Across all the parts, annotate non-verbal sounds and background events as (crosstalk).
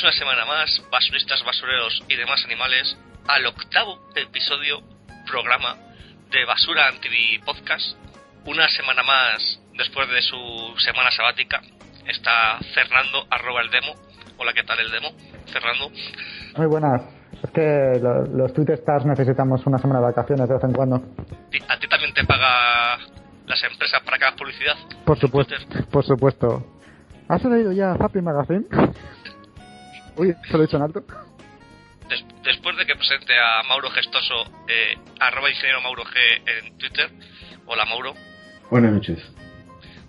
Bienvenidos una semana más, basuristas, basureros y demás animales, al octavo episodio, programa de Basura Antivi Podcast. Una semana más después de su semana sabática. Está Fernando, arroba el demo. Hola, ¿qué tal el demo? Fernando. Muy buenas. Es que lo- los Twitter Stars necesitamos una semana de vacaciones de vez en cuando. ¿Ti- ¿A ti también te paga las empresas para que hagas publicidad? Por supuesto, por supuesto. ¿Has leído ya Happy Magazine? Uy, se lo he dicho en alto. Des- después de que presente a Mauro Gestoso, eh, arroba ingeniero Mauro G en Twitter. Hola Mauro, Buenas noches.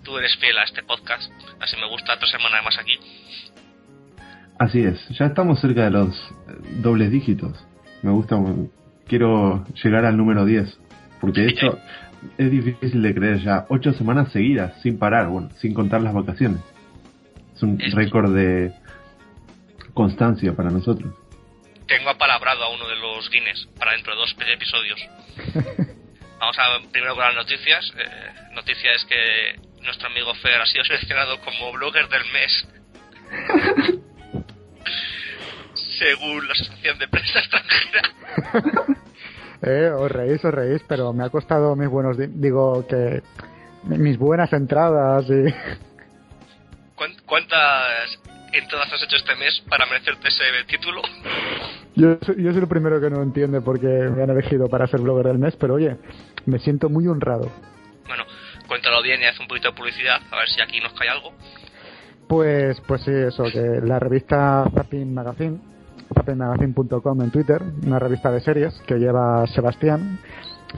tú eres fiel a este podcast, así me gusta otra semana más aquí. Así es, ya estamos cerca de los eh, dobles dígitos. Me gusta, quiero llegar al número 10. Porque esto es difícil de creer ya. Ocho semanas seguidas, sin parar, bueno, sin contar las vacaciones. Es un récord de constancia para nosotros. Tengo apalabrado a uno de los Guinness para dentro de dos episodios. (laughs) Vamos a primero con las noticias. Eh, noticia es que nuestro amigo Fer ha sido seleccionado como blogger del mes. (laughs) Según la Asociación de Prensa Extranjera. (laughs) Eh, os reís, os reís, pero me ha costado mis buenos... di- Digo que... Mis buenas entradas y... ¿Cuán- ¿Cuántas entradas has hecho este mes para merecerte ese título? Yo, soy- yo soy el primero que no entiende por qué me han elegido para ser blogger del mes, pero oye, me siento muy honrado. Bueno, cuéntalo bien y haz un poquito de publicidad, a ver si aquí nos cae algo. Pues, pues sí, eso, que la revista Zapping Magazine, zappingmagazine.com en Twitter, una revista de series que lleva Sebastián.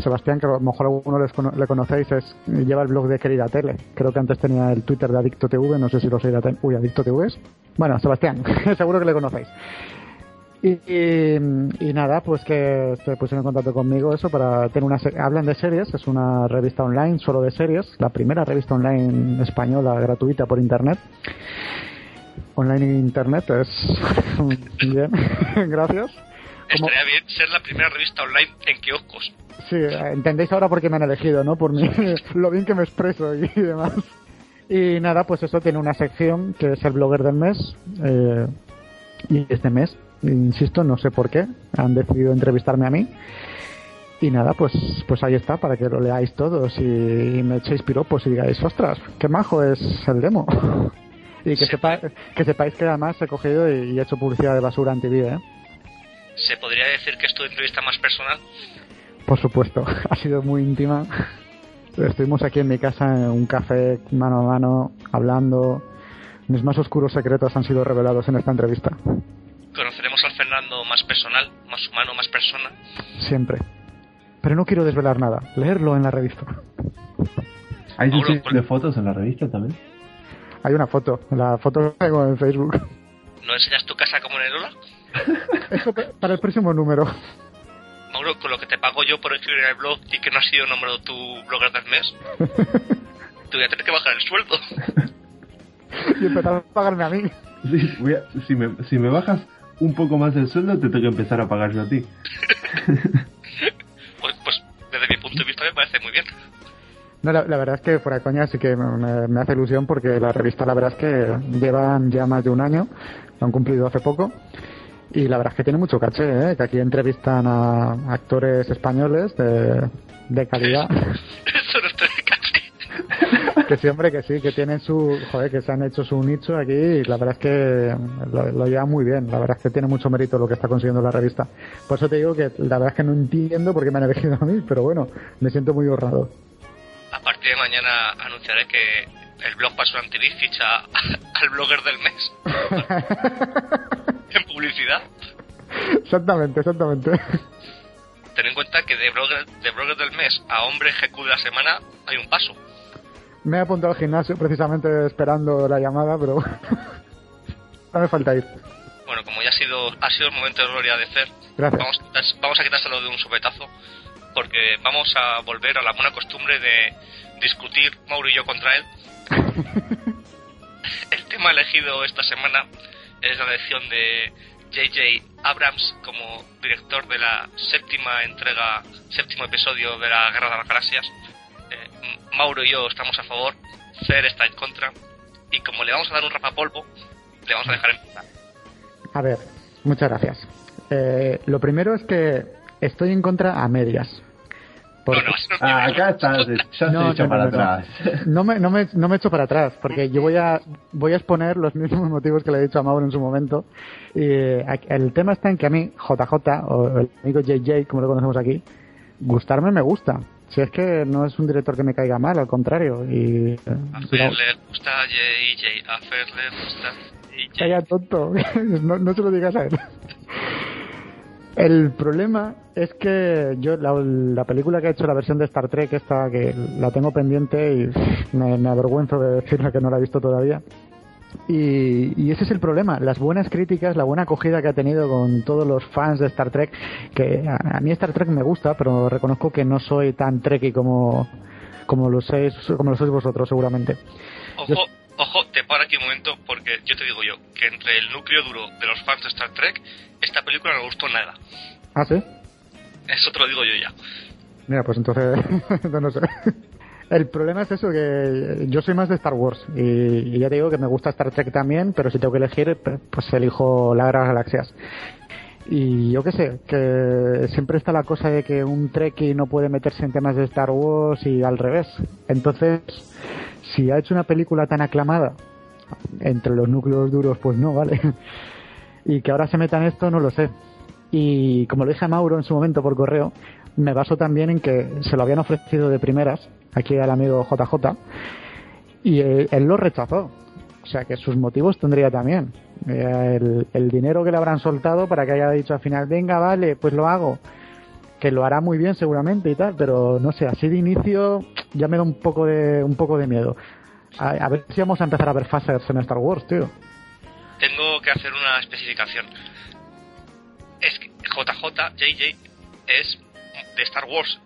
Sebastián, que a lo mejor alguno les cono- le conocéis, es, lleva el blog de Querida Tele. Creo que antes tenía el Twitter de Adicto TV, no sé si lo sé. Uy, Adicto TV es. Bueno, Sebastián, (laughs) seguro que le conocéis. Y, y, y nada, pues que se pusieron en contacto conmigo eso para tener una hablan de series, es una revista online solo de series, la primera revista online española gratuita por internet. Online en internet es (laughs) bien, (laughs) gracias. Como- Estaría bien ser la primera revista online en kioscos. Sí, entendéis ahora por qué me han elegido, ¿no? Por mi, (laughs) lo bien que me expreso y demás. Y nada, pues eso tiene una sección que es el blogger del mes. eh, y este mes, insisto, no sé por qué, han decidido entrevistarme a mí. Y nada, pues, pues ahí está, para que lo leáis todos y, me echéis piropos y digáis, ostras, qué majo es el demo. (laughs) y que, sepa- que sepáis que además he cogido y, he hecho publicidad de basura antivida, ¿eh? ¿Se podría decir que es tu entrevista más personal? Por supuesto, (laughs) ha sido muy íntima. Estuvimos aquí en mi casa en un café mano a mano, hablando. Mis más oscuros secretos han sido revelados en esta entrevista. Conoceremos al Fernando más personal, más humano, más persona. Siempre. Pero no quiero desvelar nada. Leerlo en la revista. ¿Hay por- de fotos en la revista también? Hay una foto. La foto que tengo en Facebook. ¿No enseñas tu casa como en el Ola? (laughs) Eso para el próximo número. Con lo que te pago yo por escribir en el blog y que no ha sido nombrado tu blogger del mes, (laughs) te voy a tener que bajar el sueldo. (laughs) Y empezar a pagarme a mí. Sí, voy a- si, me, si me bajas un poco más el sueldo, te tengo que empezar a pagar yo a ti. (laughs) Pues, pues desde mi punto de vista me parece muy bien. No, la, la verdad es que fuera de coña sí que me, me hace ilusión porque la revista la verdad es que llevan ya más de un año, lo han cumplido hace poco y la verdad es que tiene mucho caché, ¿eh? que aquí entrevistan a actores españoles de, de calidad. (laughs) Eso no estoy casi. (laughs) que siempre que sí, que tienen su, joder, que se han hecho su nicho aquí y la verdad es que lo, lo llevan muy bien, la verdad es que tiene mucho mérito lo que está consiguiendo la revista. Por eso te digo que la verdad es que no entiendo por qué me han elegido a mí, pero bueno, me siento muy honrado. A partir de mañana anunciaré que el blog Basura TV ficha al blogger del mes. (laughs) en publicidad. Exactamente, exactamente. Ten en cuenta que de blogger, de blogger del mes a hombre GQ de la semana hay un paso. Me he apuntado al gimnasio precisamente esperando la llamada, pero (laughs) no me falta ir. Bueno, como ya ha sido, ha sido el momento de gloria de Fer, Gracias. vamos, vamos a quitárselo de un sopetazo, porque vamos a volver a la buena costumbre de discutir Mauro y yo contra él. (laughs) el tema elegido esta semana es la elección de J.J. Abrams como director de la séptima entrega, séptimo episodio de la Guerra de las Galaxias. Eh, Mauro y yo estamos a favor, Fer está en contra, y como le vamos a dar un rapapolvo, le vamos a dejar empezar. A ver, muchas gracias. Eh, lo primero es que estoy en contra a medias. Porque- No, no, Ah, acá estás, ya No, se echa no, para atrás. No me, no, me, no me echo para atrás, porque yo voy a, voy a exponer los mismos (laughs) motivos que le he dicho a Mauro en su momento. Y eh, el tema está en que a mí, JJ, o el amigo JJ, como lo conocemos aquí, gustarme me gusta. Si es que no es un director que me caiga mal, al contrario. Y, A Fer le gusta J.J. A Fer le gusta J.J. Calla tonto, (laughs) no, no se lo digas a él. El problema es que yo la, la película que ha hecho la versión de Star Trek esta que la tengo pendiente y me, avergüenzo de decirle que no la he visto todavía. Y, y ese es el problema, las buenas críticas, la buena acogida que ha tenido con todos los fans de Star Trek, que a, a mí Star Trek me gusta, pero reconozco que no soy tan trekky como, como lo sois, como lo sois vosotros seguramente. Ojo, te paro aquí un momento porque yo te digo yo que entre el núcleo duro de los fans de Star Trek, esta película no gustó nada. ¿Ah, sí? Eso te lo digo yo ya. Mira, pues entonces, (laughs) no, no sé. El problema es eso, que yo soy más de Star Wars y, y ya te digo que me gusta Star Trek también, pero si tengo que elegir, pues elijo la de las Galaxias. Y yo qué sé, que siempre está la cosa de que un Trekkie no puede meterse en temas de Star Wars y al revés. Entonces, si ha hecho una película tan aclamada entre los núcleos duros, pues no, vale. (laughs) Y que ahora se meta en esto, no lo sé. Y como lo dije a Mauro en su momento por correo, me baso también en que se lo habían ofrecido de primeras aquí al amigo JJ y él lo rechazó. O sea que sus motivos tendría también. Eh, el, el dinero que le habrán soltado para que haya dicho al final, venga, vale, pues lo hago. Que lo hará muy bien seguramente y tal, pero no sé, así de inicio ya me da un poco de, un poco de miedo. A, a ver si vamos a empezar a ver fases en Star Wars, tío. Tengo que hacer una especificación. Es que JJ, JJ, es de Star Wars.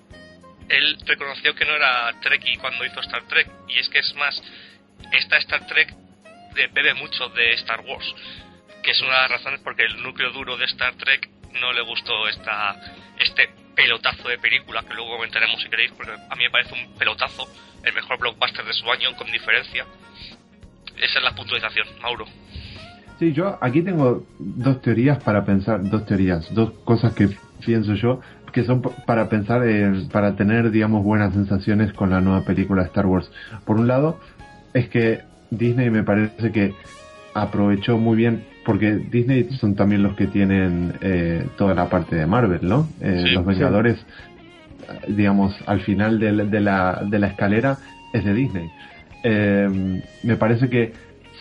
Él reconoció que no era Trekkie cuando hizo Star Trek, y es que es más, esta Star Trek bebe mucho de Star Wars, que es una de las razones porque el núcleo duro de Star Trek no le gustó esta, este pelotazo de película, que luego comentaremos si queréis, porque a mí me parece un pelotazo, el mejor blockbuster de su año, con diferencia. Esa es la puntualización, Mauro. Sí, yo aquí tengo dos teorías para pensar, dos teorías, dos cosas que pienso yo, que son para pensar, en- para tener, digamos, buenas sensaciones con la nueva película Star Wars. Por un lado, es que Disney me parece que aprovechó muy bien, porque Disney son también los que tienen eh, toda la parte de Marvel, ¿no? Eh, Sí, los. Vengadores, eh, digamos, al final de, la- de la, de la escalera es de Disney. Eh, me parece que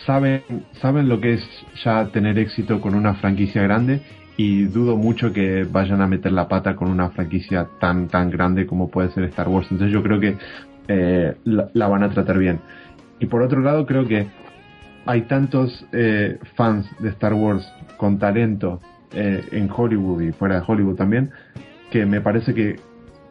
saben, saben lo que es ya tener éxito con una franquicia grande y dudo mucho que vayan a meter la pata con una franquicia tan tan grande como puede ser Star Wars. Entonces yo creo que eh, la, la van a tratar bien. Y por otro lado creo que hay tantos eh, fans de Star Wars con talento eh, en Hollywood y fuera de Hollywood también que me parece que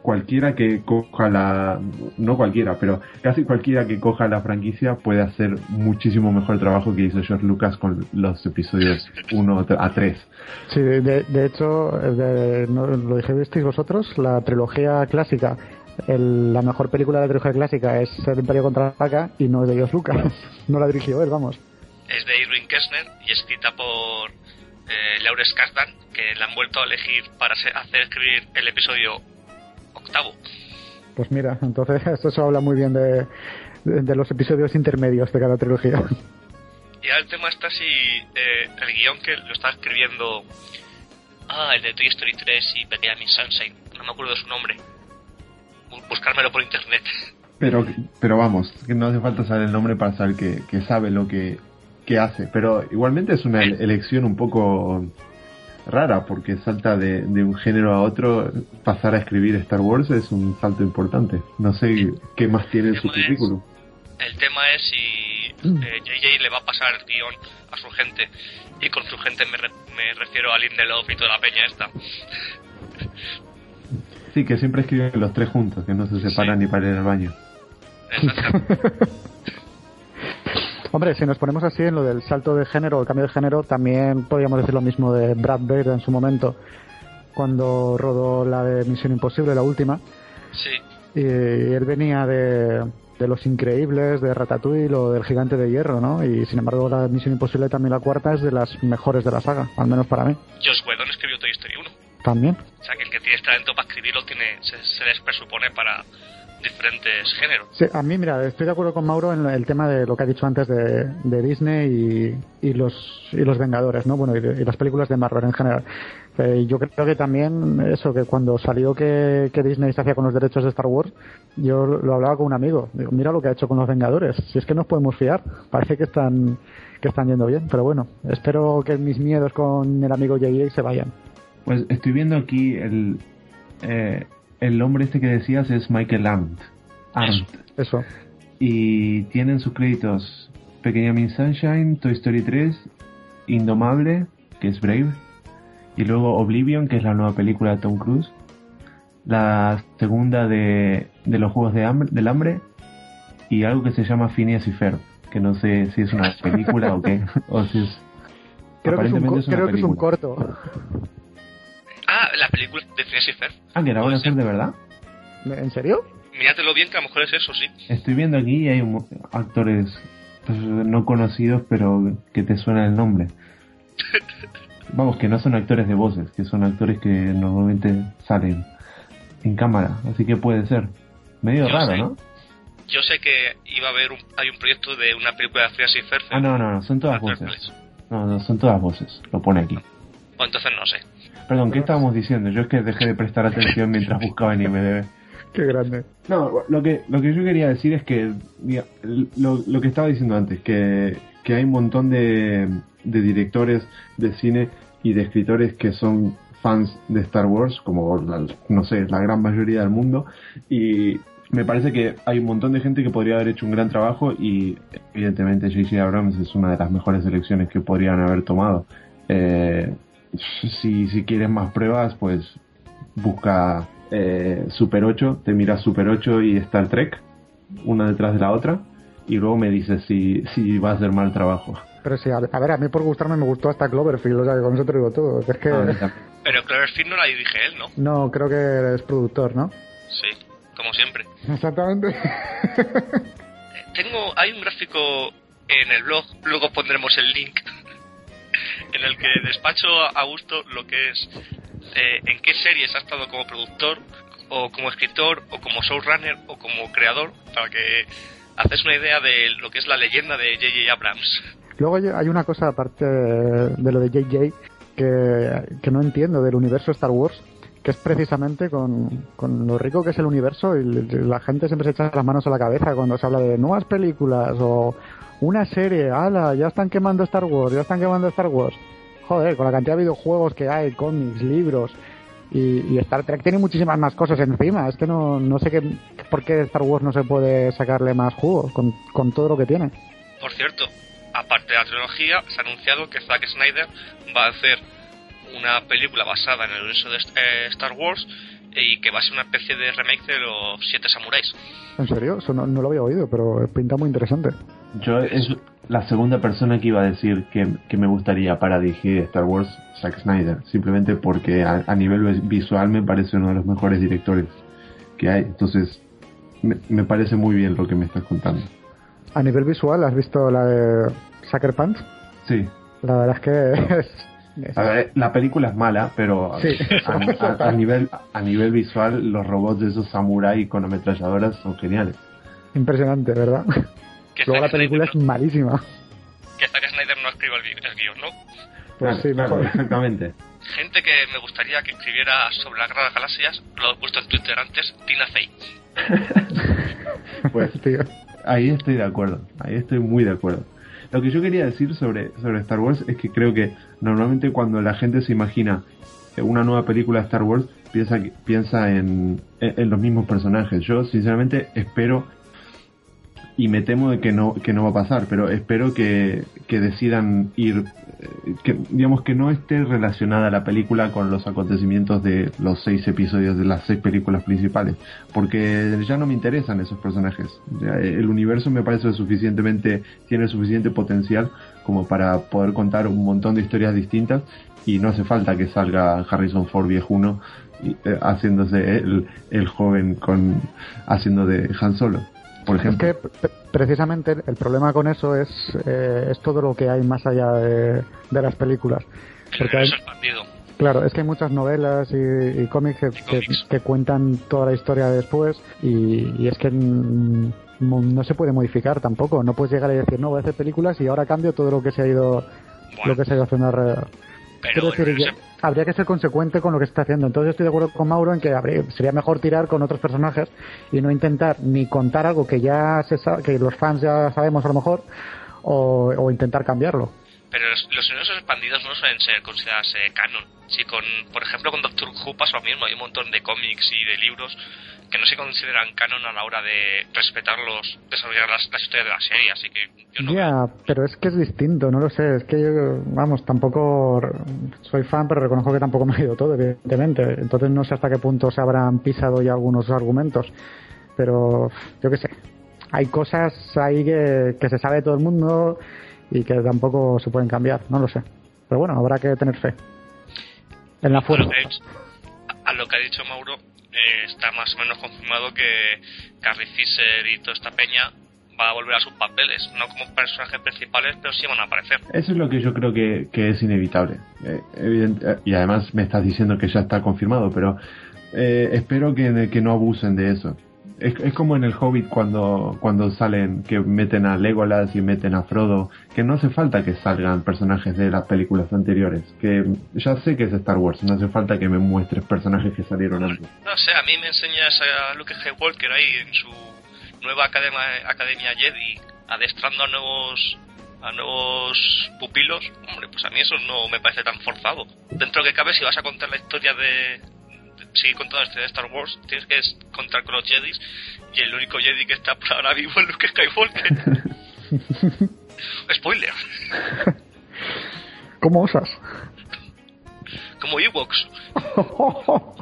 cualquiera que coja la no cualquiera pero casi cualquiera que coja la franquicia puede hacer muchísimo mejor trabajo que hizo George Lucas con los episodios 1 a 3 Sí, de, de hecho, de- no, lo dijisteis vosotros, la trilogía clásica, el- la mejor película de la trilogía clásica es El Imperio contraataca y no es de George Lucas, (laughs) no la dirigió él, vamos. es de Irving Kessner y escrita por eh, Laurence Kasdan, que la han vuelto a elegir para hacer escribir el episodio octavo. Pues mira, entonces (laughs) esto se habla muy bien de, de los episodios intermedios de cada trilogía. Y ahora el tema está si eh, el guion que lo está escribiendo. Ah, el de Toy Story 3 y Pequeña Miss Sunshine. No me acuerdo de su nombre. Bu- Buscármelo por internet. Pero, pero vamos, que no hace falta saber el nombre para saber que, que sabe lo que, que hace. Pero igualmente es una ele- elección un poco rara, porque salta de, de un género a otro. Pasar a escribir Star Wars es un salto importante. No sé qué más tiene en su es- currículum. El tema es si eh, JJ le va a pasar el guion a su gente. Y con su gente me, re- me refiero a Lindelof y toda la peña esta. Sí, que siempre escriben los tres juntos, que no se separan Sí. ni para ir al baño. (laughs) Hombre, si nos ponemos así en lo del salto de género, el cambio de género, también podríamos decir lo mismo de Brad Bird en su momento, cuando rodó la de Misión Imposible, la última, Sí. y él venía de, de Los Increíbles, de Ratatouille o del Gigante de Hierro, ¿no? Y sin embargo la Misión Imposible también la cuarta es de las mejores de la saga, al menos para mí. Josh Whedon escribió Toy Story 1. También. Sea que el que tiene talento para escribirlo tiene, se, se les presupone para diferentes géneros. Sí, a mí, mira, estoy de acuerdo con Mauro en el tema de lo que ha dicho antes de, de Disney y, y los y los Vengadores, ¿no? Bueno, y, y las películas de Marvel en general. Eh, yo creo que también eso, que cuando salió que, que Disney se hacía con los derechos de Star Wars, yo lo hablaba con un amigo. Digo, mira lo que ha hecho con los Vengadores. Si es que nos podemos fiar. Parece que están que están yendo bien, pero bueno, espero que mis miedos con el amigo J.J. se vayan. Pues estoy viendo aquí el, eh, el hombre este que decías es Michael Arndt. Arndt. Eso. Y tienen sus créditos Pequeña Miss Sunshine, Toy Story 3, Indomable, que es Brave, y luego Oblivion, que es la nueva película de Tom Cruise, la segunda de, de los Juegos de hambre, del Hambre, y algo que se llama Phineas y Ferb, que no sé si es una película o qué, (laughs) o si es... Creo que es un, es creo que es un corto. La película de Phineas y Ferb. Ah, que la van a hacer de verdad. ¿En serio? Míratelo bien, que a lo mejor es eso, sí. Estoy viendo aquí y hay un- actores pues, no conocidos, pero que te suena el nombre. (laughs) Vamos, que no son actores de voces, que son actores que normalmente salen en cámara, así que puede ser. Medio Yo raro, sé. ¿no? Yo sé que iba a haber un, hay un proyecto de una película de Phineas y Ferb. Ah, no, no, no, son todas voces. No, no, son todas voces, lo pone aquí. O entonces no sé. Perdón, ¿qué estábamos diciendo? Yo es que dejé de prestar atención mientras buscaba en IMDb. (laughs) Qué grande. No, lo que, lo que yo quería decir es que, diga, lo, lo que estaba diciendo antes, que, que hay un montón de, de directores de cine y de escritores que son fans de Star Wars, como, la- no sé, la gran mayoría del mundo, y me parece que hay un montón de gente que podría haber hecho un gran trabajo y evidentemente J.J. Abrams es una de las mejores elecciones que podrían haber tomado. Eh, si, si quieres más pruebas, pues busca eh, Super 8, te miras Super 8 y Star Trek, una detrás de la otra, y luego me dices si, si va a hacer mal trabajo. Pero sí, a, a ver, a mí por gustarme me gustó hasta Cloverfield, o sea, que con eso te digo todo. Es que... Ah. (laughs) Pero Cloverfield no la dirige él, ¿no? No, creo que eres productor, ¿no? Sí, como siempre. Exactamente. (laughs) Eh, Tengo, hay un gráfico en el blog, luego pondremos el link, en el que despacho a gusto lo que es eh, en qué series ha estado como productor, o como escritor, o como showrunner, o como creador, para que haces una idea de lo que es la leyenda de J.J. Abrams. Luego hay- una cosa aparte de lo de JJ que, que no entiendo del universo Star Wars, que es precisamente con, con lo rico que es el universo y la gente siempre se echa las manos a la cabeza cuando se habla de nuevas películas o una serie, ala, ya están quemando Star Wars, ya están quemando Star Wars. Joder, con la cantidad de videojuegos que hay, cómics, libros y, y Star Trek tiene muchísimas más cosas encima. Es que no, no sé qué, por qué Star Wars no se puede sacarle más jugo con, con todo lo que tiene. Por cierto, aparte de la trilogía, se ha anunciado que Zack Snyder va a hacer una película basada en el universo de eh, Star Wars y que va a ser una especie de remake de los Siete Samuráis. ¿En serio? Eso no, no lo había oído, pero pinta muy interesante. Yo es la segunda persona que iba a decir que, que me gustaría para dirigir Star Wars, Zack Snyder, simplemente porque a, a nivel vis- visual me parece uno de los mejores directores que hay. Entonces, me, me parece muy bien lo que me estás contando. A nivel visual, ¿has visto la de Sucker Punch? Sí. La verdad es que es... (laughs) es- A ver, la película es mala, pero Sí. a, a- a nivel a nivel visual los robots de esos samurai con ametralladoras son geniales. Impresionante, ¿verdad? Que Luego la película Snyder es malísima. que Zack Snyder no escriba el, gui- el guion, ¿no? Pues Claro, sí, claro, mejor. exactamente. Gente que me gustaría que escribiera sobre la guerra de las galaxias, lo he puesto en Twitter antes, Tina Fey. (laughs) Pues (laughs) Tío. ahí estoy de acuerdo, ahí estoy muy de acuerdo. Lo que yo quería decir sobre, sobre Star Wars es que creo que normalmente cuando la gente se imagina una nueva película de Star Wars, piensa, que- piensa en, en- en los mismos personajes. Yo sinceramente espero y me temo de que no, que no va a pasar, pero espero que, que decidan ir, eh, que digamos que no esté relacionada la película con los acontecimientos de los seis episodios de las seis películas principales, porque ya no me interesan esos personajes. Eh, el universo me parece suficientemente, tiene suficiente potencial como para poder contar un montón de historias distintas y no hace falta que salga Harrison Ford viejuno eh, haciéndose el, el joven con haciendo de Han Solo. Por Es que precisamente el problema con eso es, eh, es todo lo que hay más allá de, de las películas. El Porque hay, claro, es que hay muchas novelas y, y cómics, que, que- cómics. que cuentan toda la historia después y, y es que mm, no, no se puede modificar tampoco. No puedes llegar y decir, no, voy a hacer películas y ahora cambio todo lo que se ha ido, Bueno, lo que se ha ido haciendo alrededor. Pero decir, universo- que habría que ser consecuente con lo que se está haciendo. Entonces estoy de acuerdo con Mauro en que habría- sería mejor tirar con otros personajes y no intentar ni contar algo que ya se sa- que los fans ya sabemos a lo mejor o, o intentar cambiarlo. Pero los, los universos expandidos no suelen ser considerados eh, canon. Si con, por ejemplo, con Doctor Who pasa lo mismo. Hay un montón de cómics y de libros que no se consideran canon a la hora de respetarlos, desarrollar las, las historias de la serie. Así que yo no Ya, pero es que es distinto, no lo sé. Es que yo, vamos, tampoco soy fan, pero reconozco que tampoco me ha ido todo, evidentemente. Entonces no sé hasta qué punto se habrán pisado ya algunos argumentos. Pero yo qué sé. Hay cosas ahí que, que se sabe todo el mundo y que tampoco se pueden cambiar, no lo sé. Pero bueno, habrá que tener fe. En la fuerza. a lo que ha dicho Mauro, eh, está más o menos confirmado que Carrie Fisher y toda esta peña va a volver a sus papeles, no como personajes principales, pero sí van a aparecer. Eso es lo que yo creo que, que es inevitable. Eh, eh, y además me estás diciendo que ya está confirmado, pero eh, espero que, que no abusen de eso. Es, es como en el Hobbit cuando, cuando salen, que meten a Legolas y meten a Frodo, que no hace falta que salgan personajes de las películas anteriores, que ya sé que es Star Wars, no hace falta que me muestres personajes que salieron antes. No sé, a mí me enseñas a Luke Skywalker ahí en su nueva academia, academia Jedi, adestrando a nuevos a nuevos pupilos, hombre, pues a mí eso no me parece tan forzado. Dentro que cabe, si vas a contar la historia de, de- seguir contando la historia de Star Wars, tienes que contar con los Jedis y el único Jedi que está por ahora vivo es Luke Skywalker. (laughs) Spoiler, ¿Cómo osas? como Ewoks. (laughs)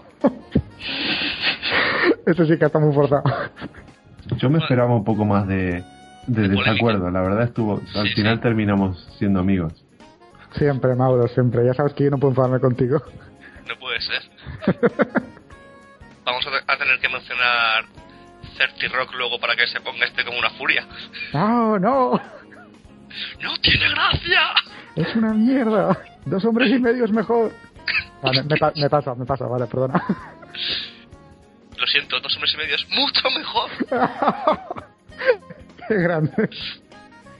Eso sí que está muy forzado. Yo me esperaba un poco más de, de De polémica. desacuerdo, la verdad estuvo, al Sí, final sí. terminamos siendo amigos. Siempre, Mauro, siempre. Ya sabes que yo no puedo enfadarme contigo. No puede ser. (laughs) Vamos a, te- a tener que mencionar 30 Rock luego para que se ponga este como una furia. ¡No, no! ¡No tiene gracia! ¡Es una mierda! Dos hombres y medio es mejor. Ah, me, me pa- me pasa, me pasa, vale, perdona. Lo siento, dos hombres y medio es mucho mejor. (laughs) Qué grande.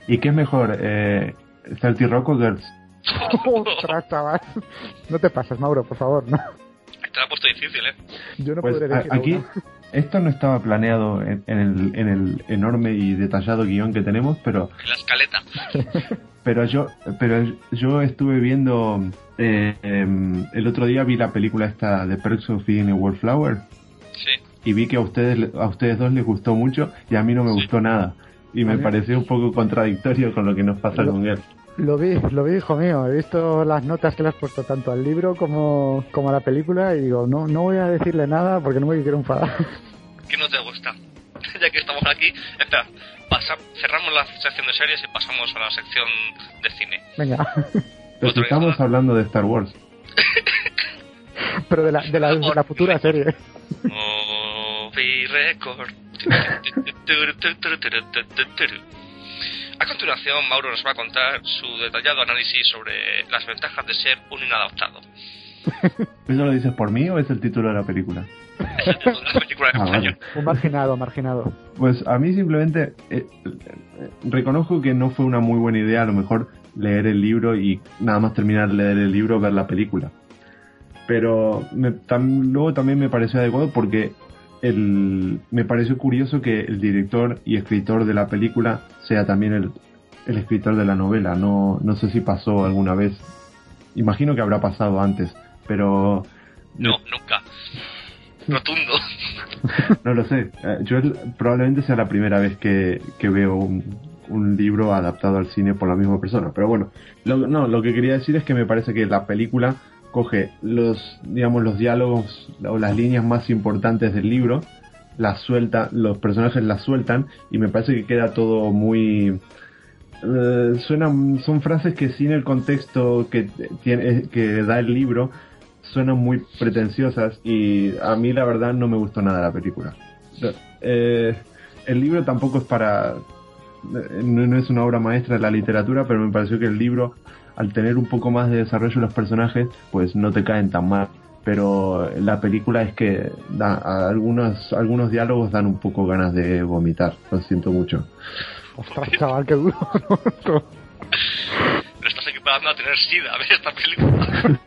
¿Y qué es mejor, eh, 30 Rock o Girls? (laughs) Ostras, chaval. No te pases, Mauro, por favor, no. Te la he puesto difícil, ¿eh? Yo no Pues podré aquí, esto no estaba planeado en, en el, en el enorme y detallado guion que tenemos, pero En la escaleta. (laughs) pero yo pero yo estuve viendo eh, em, el otro día vi la película esta de Perks of Being a Wallflower Sí. y vi que a ustedes a ustedes dos les gustó mucho y a mí no me Sí. gustó nada y me pareció un poco contradictorio con lo que nos pasa con él. Lo vi, lo vi, hijo mío. He visto las notas que le has puesto tanto al libro como, como a la película y digo, no, no voy a decirle nada porque no me quiero enfadar. (laughs) ¿Qué no te gusta? (laughs) ya que estamos aquí, espera, pasa, cerramos la sección de series y pasamos a la sección de cine. Venga. (laughs) Pero si estamos hablando de Star Wars. Pero de la, de la, de la futura serie. Movie Record. A continuación, Mauro nos va a contar su detallado análisis sobre las ventajas de ser un inadaptado. (laughs) ¿Eso lo dices por mí o es el título de la película? Es el título de la película en Ah, español. Un marginado, marginado. Pues a mí simplemente eh, eh, reconozco que no fue una muy buena idea a lo mejor leer el libro y nada más terminar de leer el libro ver la película. Pero me- tam- luego también me pareció adecuado porque el, me pareció curioso que el director y escritor de la película sea también el, el escritor de la novela. No, no sé si pasó alguna vez. Imagino que habrá pasado antes, pero No, nunca. Rotundo. (laughs) No lo sé. Eh, Yo probablemente sea la primera vez que, que veo un, un libro adaptado al cine por la misma persona. Pero bueno, lo, no, lo que quería decir es que me parece que la película coge los, digamos, los diálogos o las líneas más importantes del libro, las suelta, los personajes las sueltan y me parece que queda todo muy eh, suenan son frases que sin el contexto que tiene que da el libro suenan muy pretenciosas y a mí la verdad no me gustó nada la película. Eh, el libro tampoco es para no, no es una obra maestra de la literatura, pero me pareció que el libro al tener un poco más de desarrollo de los personajes, pues no te caen tan mal. Pero la película es que da, a algunos algunos diálogos dan un poco ganas de vomitar. Lo siento mucho. Ostras, chaval, qué duro. estás equiparando a tener sida a ver esta película.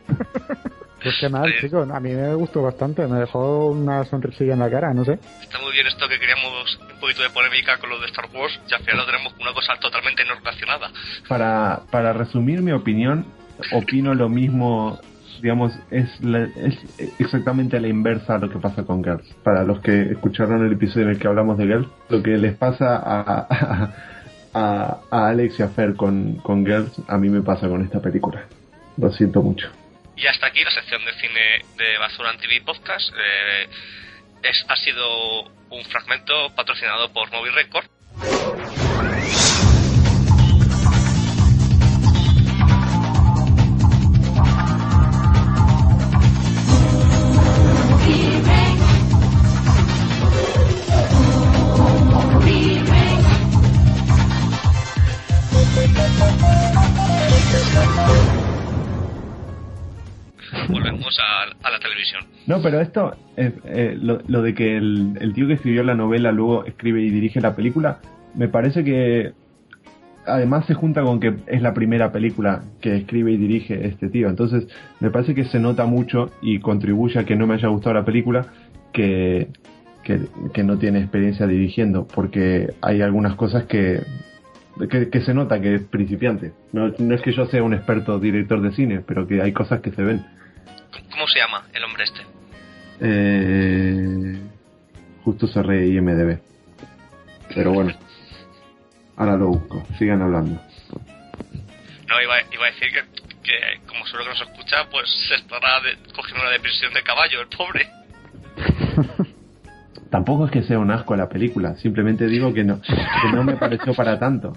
(laughs) Pues qué mal, chicos. A mí me gustó bastante. Me dejó una sonrisilla en la cara, no sé. Está muy bien esto que queríamos un poquito de polémica con lo de Star Wars y al final lo tenemos una cosa totalmente no relacionada. Para, para resumir mi opinión, opino lo mismo, digamos, es, la- es exactamente la inversa a lo que pasa con Girls. Para los que escucharon el episodio en el que hablamos de Girls, lo que les pasa a, a, (laughs) a- a Alex y a Fer con, con Girls, a mí me pasa con esta película. Lo siento mucho. Y hasta aquí la sección de cine de Basura TV Podcast. Eh, es, ha sido un fragmento patrocinado por Movie Record. Volvemos a, la televisión. No, pero esto, eh, eh, lo, lo de que el, tío que escribió la novela luego escribe y dirige la película, me parece que además se junta con que es la primera película que escribe y dirige este tío. Entonces, me parece que se nota mucho y contribuye a que no me haya gustado la película que, que, que no tiene experiencia dirigiendo, porque hay algunas cosas que, que, que se nota que es principiante. No, no es que yo sea un experto director de cine, pero que hay cosas que se ven. ¿Cómo se llama el hombre este? Eh, justo cerré IMDB. Pero bueno. Ahora lo busco. Sigan hablando. No, iba, iba a decir que, que como solo que nos escucha, pues se estará de- cogiendo una depresión de caballo, el pobre. (laughs) Tampoco es que sea un asco la película. Simplemente digo que no, que no me pareció para tanto.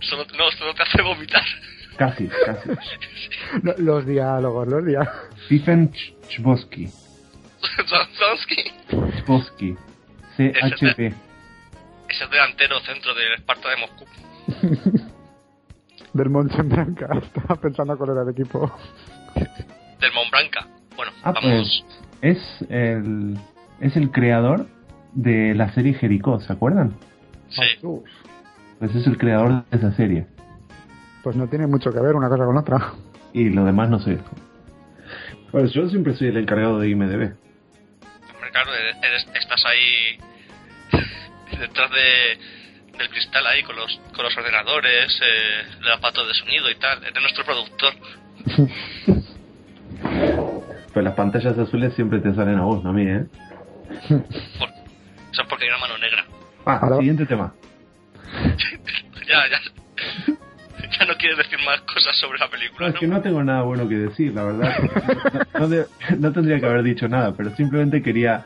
Solo, no, solo te hace vomitar. Casi, casi. Lo- Los diálogos, los diálogos. Stephen Ch- Chbosky. Chbosky. CHP. es el delantero centro del Esparta de Moscú. Del Montembranca. (laughs) Estaba pensando cuál era el equipo. Del Montblanca. Bueno, Ah, vamos. pues es el, es el creador de la serie Jericó, ¿se acuerdan? Sí. Pues es el creador de esa serie. Pues no tiene mucho que ver una cosa con otra. Y lo demás no sé. Pues yo siempre soy el encargado de IMDB. Hombre, claro, eres- estás ahí (laughs) detrás de, del cristal ahí con los, con los ordenadores, eh, el aparato de sonido y tal. Eres nuestro productor. Pues las pantallas azules siempre te salen a vos, no a mí, ¿eh? Por- eso es porque hay una mano negra. Ah, siguiente tema. (laughs) ya, ya. Ya no quieres decir más cosas sobre la No, película, es ¿no? que no tengo nada bueno que decir, la verdad. No, no de- no tendría que haber dicho nada, pero simplemente quería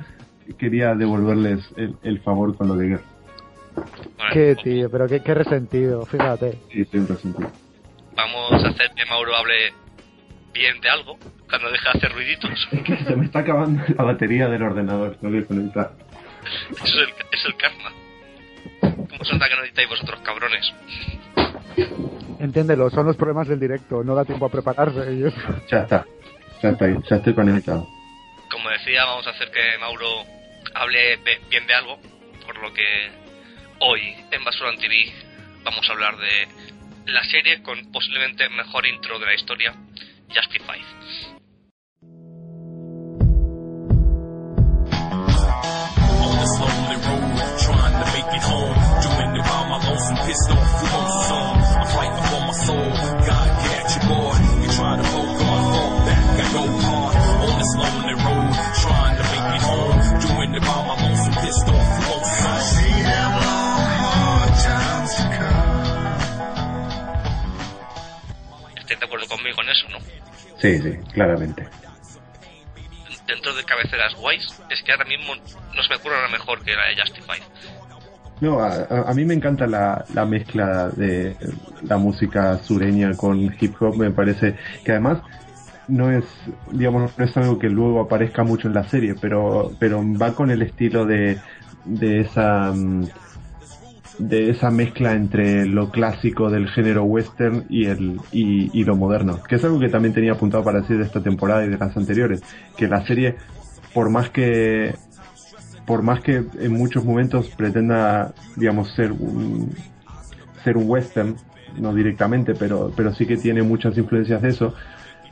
quería devolverles el, el favor con lo de Girl. Bueno, Qué tío, pero qué, qué resentido, fíjate. Sí, siempre sentido. Vamos a hacer que Mauro hable bien de algo cuando deje de hacer ruiditos. Es que se me está acabando la batería del ordenador, lo voy a conectar. Eso es el, es el karma. ¿Cómo se nota que no editáis vosotros, cabrones? Entiéndelo, son los problemas del directo. No da tiempo a prepararse. eso. Ya está. Ya estoy, ya estoy conectado. Como decía, vamos a hacer que Mauro hable bien de algo, por lo que hoy en Basura TV vamos a hablar de la serie con posiblemente mejor intro de la historia, Justified. ¿Estás de acuerdo conmigo con eso, no? Sí, sí, claramente. Dentro de cabeceras guays, es que ahora mismo no se me ocurre nada mejor que la de Justified. No, a, a, mí me encanta la, la, mezcla de la música sureña con hip hop, me parece que además no es, digamos, no es algo que luego aparezca mucho en la serie, pero, pero va con el estilo de, de esa, mm, de esa mezcla entre lo clásico del género western y el, y, y lo moderno, que es algo que también tenía apuntado para decir de esta temporada y de las anteriores, que la serie, por más que por más que en muchos momentos pretenda, digamos, ser un, ser un western, no directamente, pero, pero sí que tiene muchas influencias de eso,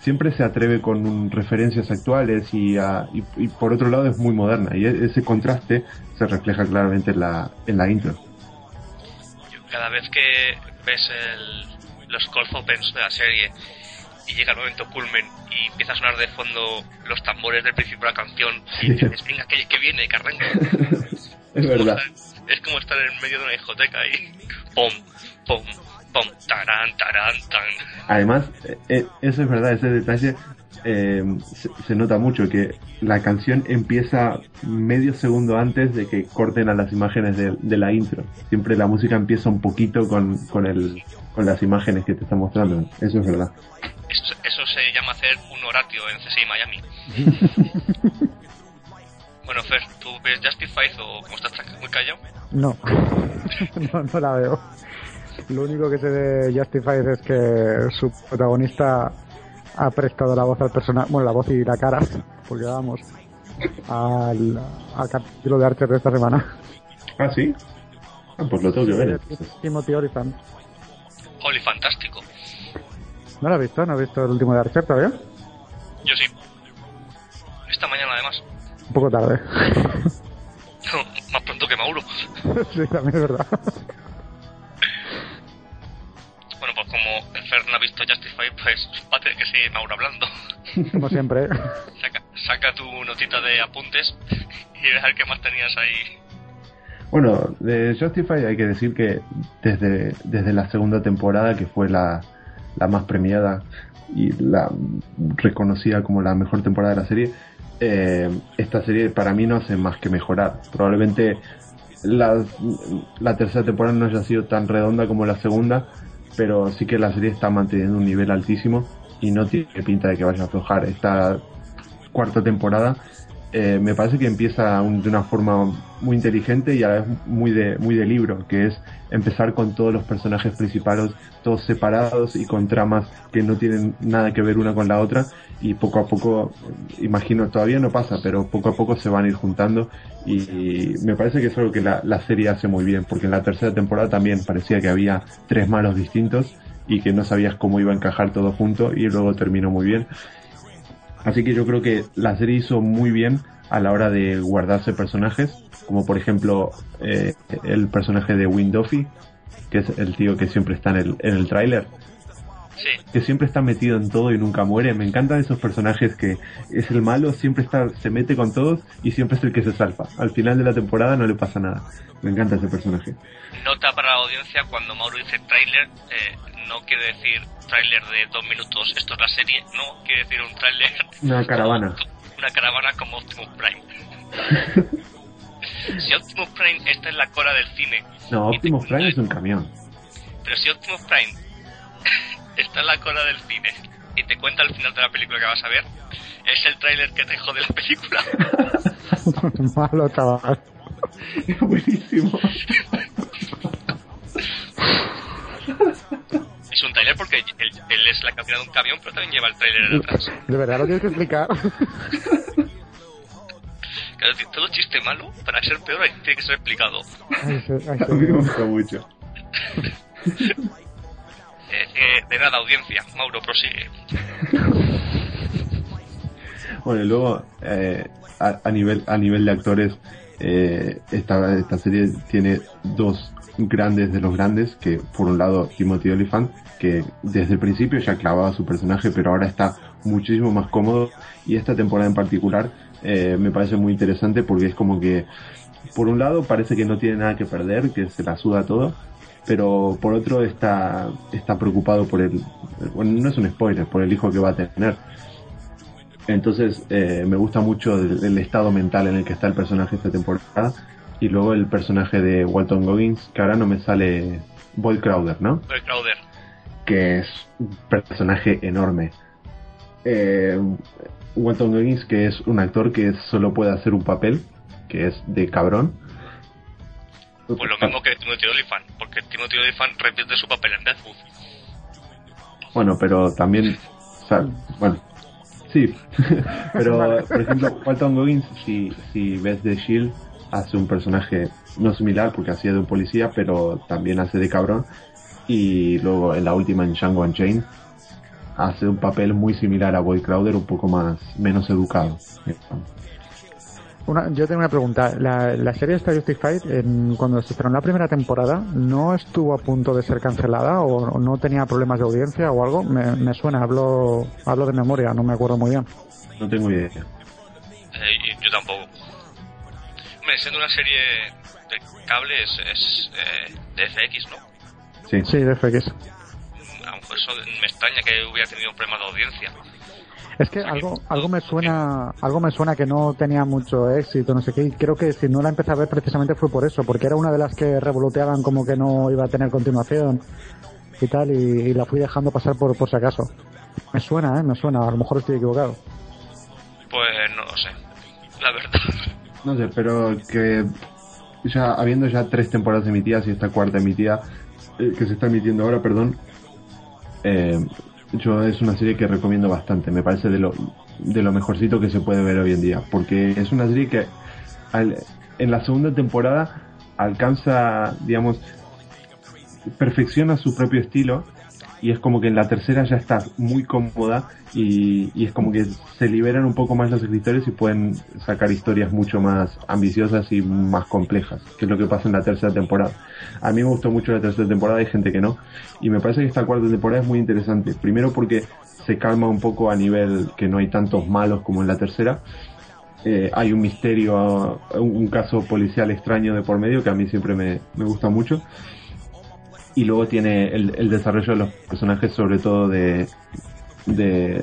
siempre se atreve con referencias actuales y, a, y, por otro lado es muy moderna y ese contraste se refleja claramente en la, en la intro. Cada vez que ves el, los cold opens de la serie y llega el momento culmen y empieza a sonar de fondo los tambores del principio de la canción y dices, venga, que, que viene, que arranca. (laughs) es verdad. Estar, es como estar en medio de una discoteca y pom, pom, pom, tarán, tarán, tan. Además, eh, eso es verdad, ese detalle eh, se, se, nota mucho, que la canción empieza medio segundo antes de que corten a las imágenes de, de la intro. Siempre la música empieza un poquito con, con, el, con las imágenes que te está mostrando. Eso es verdad. Eso, eso se llama hacer un horatio en CSI Miami. (laughs) bueno, Fer, ¿tú ves Justified o cómo estás muy callado? No. (laughs) no, no la veo. Lo único que sé de Justified es que su protagonista ha prestado la voz al personaje, bueno, la voz y la cara, porque vamos, al, al capítulo de Archer de esta semana. Ah, sí. Ah, pues lo tengo que ver. Timothy Olyphant. Oli, fantástico. ¿No lo has visto? ¿No has visto el último de Archer todavía? Yo sí. Esta mañana, además. Un poco tarde. Más pronto que Mauro. (laughs) sí, también es verdad. Bueno, pues como el Fer no ha visto Justify, pues va a tener que seguir Mauro hablando. Como siempre. Saca, saca tu notita de apuntes y dejar qué más tenías ahí. Bueno, de Justify hay que decir que desde, desde la segunda temporada, que fue la, la más premiada y la reconocida como la mejor temporada de la serie, eh, esta serie para mí no hace más que mejorar. Probablemente la, la tercera temporada no haya sido tan redonda como la segunda, pero sí que la serie está manteniendo un nivel altísimo y no tiene pinta de que vaya a aflojar. Esta cuarta temporada eh, me parece que empieza un, de una forma muy inteligente y a la vez muy de, muy de libro, que es empezar con todos los personajes principales, todos separados y con tramas que no tienen nada que ver una con la otra y poco a poco, imagino, todavía no pasa, pero poco a poco se van a ir juntando y, y me parece que es algo que la, la serie hace muy bien, porque en la tercera temporada también parecía que había tres malos distintos y que no sabías cómo iba a encajar todo junto y luego terminó muy bien. Así que yo creo que la serie hizo muy bien a la hora de guardarse personajes, como por ejemplo eh, el personaje de Windofy, que es el tío que siempre está en el, en el tráiler. Sí. Que siempre está metido en todo y nunca muere. Me encantan esos personajes que es el malo, siempre está, se mete con todos y siempre es el que se salva. Al final de la temporada no le pasa nada. Me encanta ese personaje. Nota para la audiencia, cuando Mauro dice tráiler, eh, no quiere decir tráiler de dos minutos, esto es la serie, no, quiere decir un tráiler... Una caravana. Una caravana como Optimus Prime. (laughs) si Optimus Prime está en la cola del cine... No, Optimus Prime es un camión. Pero si Optimus Prime (laughs) está en la cola del cine y te cuenta al final de la película que vas a ver, es el tráiler que te jode la película. (laughs) Malo, chaval. Es buenísimo. Es un tráiler porque él, él, es la cabina de un camión, pero también lleva el trailer atrás. (laughs) ¿De verdad lo tienes que explicar? (laughs) Claro, todo chiste malo, para ser peor, tiene que ser explicado. Ay, sí, ay, A mí me gusta mucho. (laughs) Eh, eh, de nada, audiencia. Mauro, prosigue. Bueno, y luego eh, a, a nivel a nivel de actores eh, esta esta serie tiene dos grandes de los grandes que por un lado Timothy Olyphant que desde el principio ya clavaba su personaje pero ahora está muchísimo más cómodo. Y esta temporada en particular eh, me parece muy interesante porque es como que por un lado parece que no tiene nada que perder que se la suda todo pero por otro está está preocupado por el bueno no es un spoiler por el hijo que va a tener entonces eh, me gusta mucho el, el estado mental en el que está el personaje esta temporada. Y luego el personaje de Walton Goggins, que ahora no me sale Boyd Crowder, ¿no? Boy Crowder. Que es un personaje enorme. Eh, Walton Goggins, que es un actor que solo puede hacer un papel, que es de cabrón. Pues lo mismo que Timothy Olyphant, porque Timothy Olyphant repite su papel en Deathwood. Bueno, pero también, o sea, bueno, sí, (laughs) pero por ejemplo, Walton Goggins, si, si ves The Shield, hace un personaje no similar porque hacía de un policía, pero también hace de cabrón. Y luego en la última en Django Unchained hace un papel muy similar a Boyd Crowder, un poco más menos educado. Una- yo tengo una pregunta. La, la serie está Justified, en, cuando se estrenó la primera temporada, ¿no estuvo a punto de ser cancelada o, o no tenía problemas de audiencia o algo? Me, me suena, hablo, hablo de memoria, no me acuerdo muy bien. No tengo idea. Eh, yo tampoco. Hombre, siendo una serie de cable es, es eh, de FX, ¿no? Sí. Sí, de FX. Aunque eso me extraña que hubiera tenido un problema de audiencia. Es que algo, algo me suena, algo me suena que no tenía mucho éxito, no sé qué, y creo que si no la empecé a ver precisamente fue por eso, porque era una de las que revoloteaban como que no iba a tener continuación y tal, y, y la fui dejando pasar por, por si acaso. Me suena, eh, me suena, a lo mejor estoy equivocado. Pues no lo sé. La verdad. No sé, pero que ya habiendo ya tres temporadas emitidas y esta cuarta emitida, eh, que se está emitiendo ahora, perdón, eh, yo es una serie que recomiendo bastante. Me parece de lo, de lo mejorcito que se puede ver hoy en día, porque es una serie que al- en la segunda temporada alcanza, digamos, perfecciona su propio estilo y es como que en la tercera ya está muy cómoda y, y es como que se liberan un poco más los escritores y pueden sacar historias mucho más ambiciosas y más complejas, que es lo que pasa en la tercera temporada. A mí me gustó mucho la tercera temporada, hay gente que no, y me parece que esta cuarta temporada es muy interesante. Primero porque se calma un poco a nivel que no hay tantos malos como en la tercera. Eh, hay un misterio, un caso policial extraño de por medio que a mí siempre me, me gusta mucho y luego tiene el, el desarrollo de los personajes, sobre todo de, de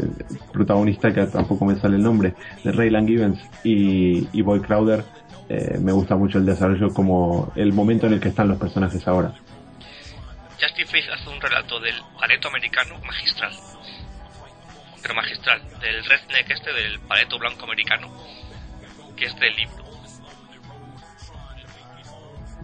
protagonista, que tampoco me sale el nombre, de Raylan Givens y, y Boy Crowder. Eh, me gusta mucho el desarrollo como el momento en el que están los personajes ahora. Justin Faith hace un relato del paleto americano magistral. Pero magistral. Del redneck este, del paleto blanco americano. Que es del libro.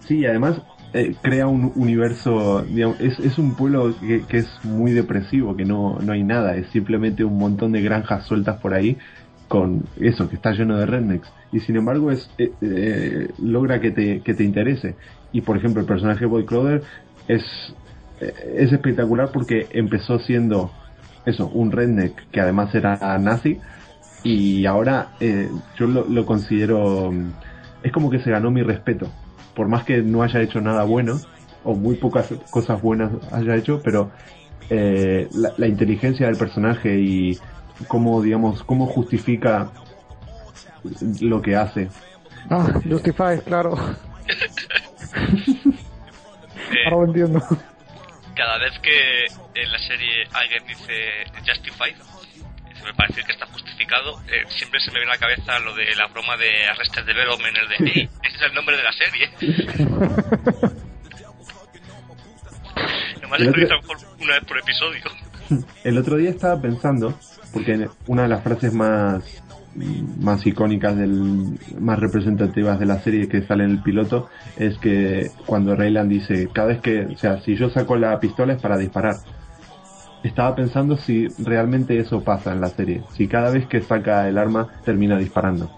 Sí, y además eh, crea un universo, digamos, es, es un pueblo que, que es muy depresivo, que no, no hay nada, es simplemente un montón de granjas sueltas por ahí con eso, que está lleno de rednecks. Y sin embargo es eh, eh, logra que te, que te interese. Y por ejemplo el personaje de Boy Crowder es, eh, es espectacular porque empezó siendo eso, un redneck que además era nazi y ahora eh, yo lo, lo considero mm, es como que se ganó mi respeto por más que no haya hecho nada bueno o muy pocas cosas buenas haya hecho pero eh, la, la inteligencia del personaje y cómo digamos cómo justifica lo que hace Ah, Justified, claro. Eh, (laughs) Ahora lo entiendo. cada vez que en la serie alguien dice Justified, se me parece que está justificado, eh, siempre se me viene a la cabeza lo de la broma de Arrested Development, el de "Ey, (laughs) ese es el nombre de la serie. Nomás por una vez por episodio. (laughs) El otro día estaba pensando, porque una de las frases más, más icónicas, del, más representativas de la serie que sale en el piloto, es que cuando Raylan dice, cada vez que, o sea, si yo saco la pistola es para disparar. Estaba pensando si realmente eso pasa en la serie. Si cada vez que saca el arma termina disparando.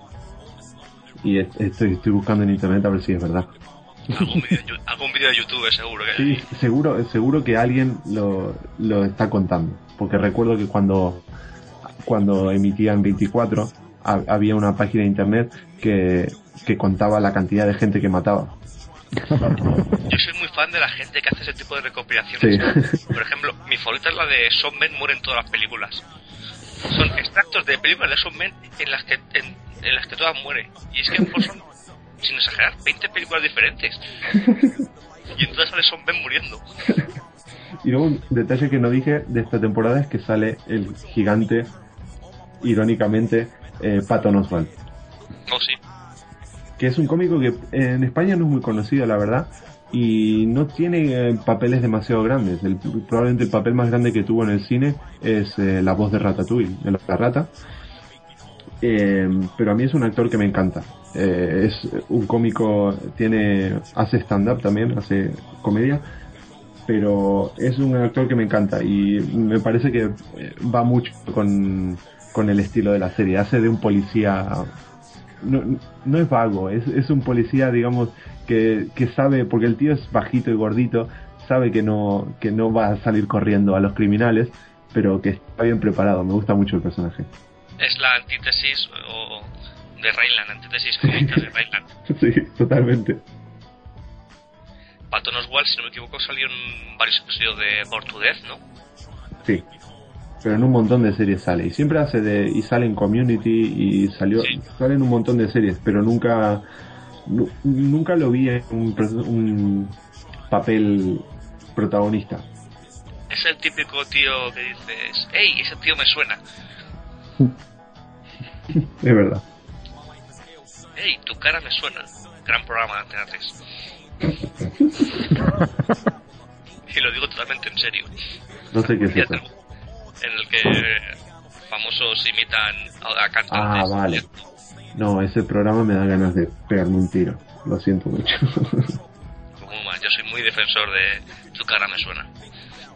Y estoy, estoy buscando en internet a ver si es verdad. Algún vídeo de YouTube seguro que Sí, seguro, seguro que alguien lo, lo está contando. Porque recuerdo que cuando, cuando emitían 24 había una página de internet que, que contaba la cantidad de gente que mataba. Yo soy muy fan de la gente que hace ese tipo de recopilaciones. Por ejemplo, mi favorita es la de Son Men mueren todas las películas. Son extractos de películas de Son Men en las que en, las que todas mueren. Y es que son, sin exagerar, 20 películas diferentes. Y entonces sale Son Men muriendo. Y luego un detalle que no dije de esta temporada es que sale el gigante, irónicamente, eh, Patton Oswalt. Oh, sí que es un cómico que en España no es muy conocido, la verdad, y no tiene eh, papeles demasiado grandes. El, probablemente el papel más grande que tuvo en el cine es eh, la voz de Ratatouille, de la rata. Eh, pero a mí es un actor que me encanta. es un cómico, tiene, hace stand-up también, hace comedia, pero es un actor que me encanta y me parece que va mucho con, con el estilo de la serie. Hace de un policía no, no es vago, es, es un policía, digamos, que, que sabe, porque el tío es bajito y gordito, sabe que no, que no va a salir corriendo a los criminales, pero que está bien preparado. Me gusta mucho el personaje. Es la antítesis o de Rayland, antítesis de Rayland. (laughs) sí, totalmente. Patton Oswalt, si no me equivoco, salió en varios episodios de Portudez, ¿no? Sí pero en un montón de series sale. Y siempre hace de. y sale en Community y salió. sale en un montón de series, pero nunca. nunca lo vi en un, papel protagonista. Es el típico tío que dices, ¡Ey! Ese tío me suena. (laughs) es verdad. ¡Ey! Tu cara me suena. Gran programa de Antena (laughs) y lo digo totalmente en serio. No sé qué es eso que famosos imitan a cantantes. Ah, vale. No, ese programa me da ganas de pegarme un tiro. Lo siento mucho. (laughs) yo soy muy defensor de Tu cara me suena.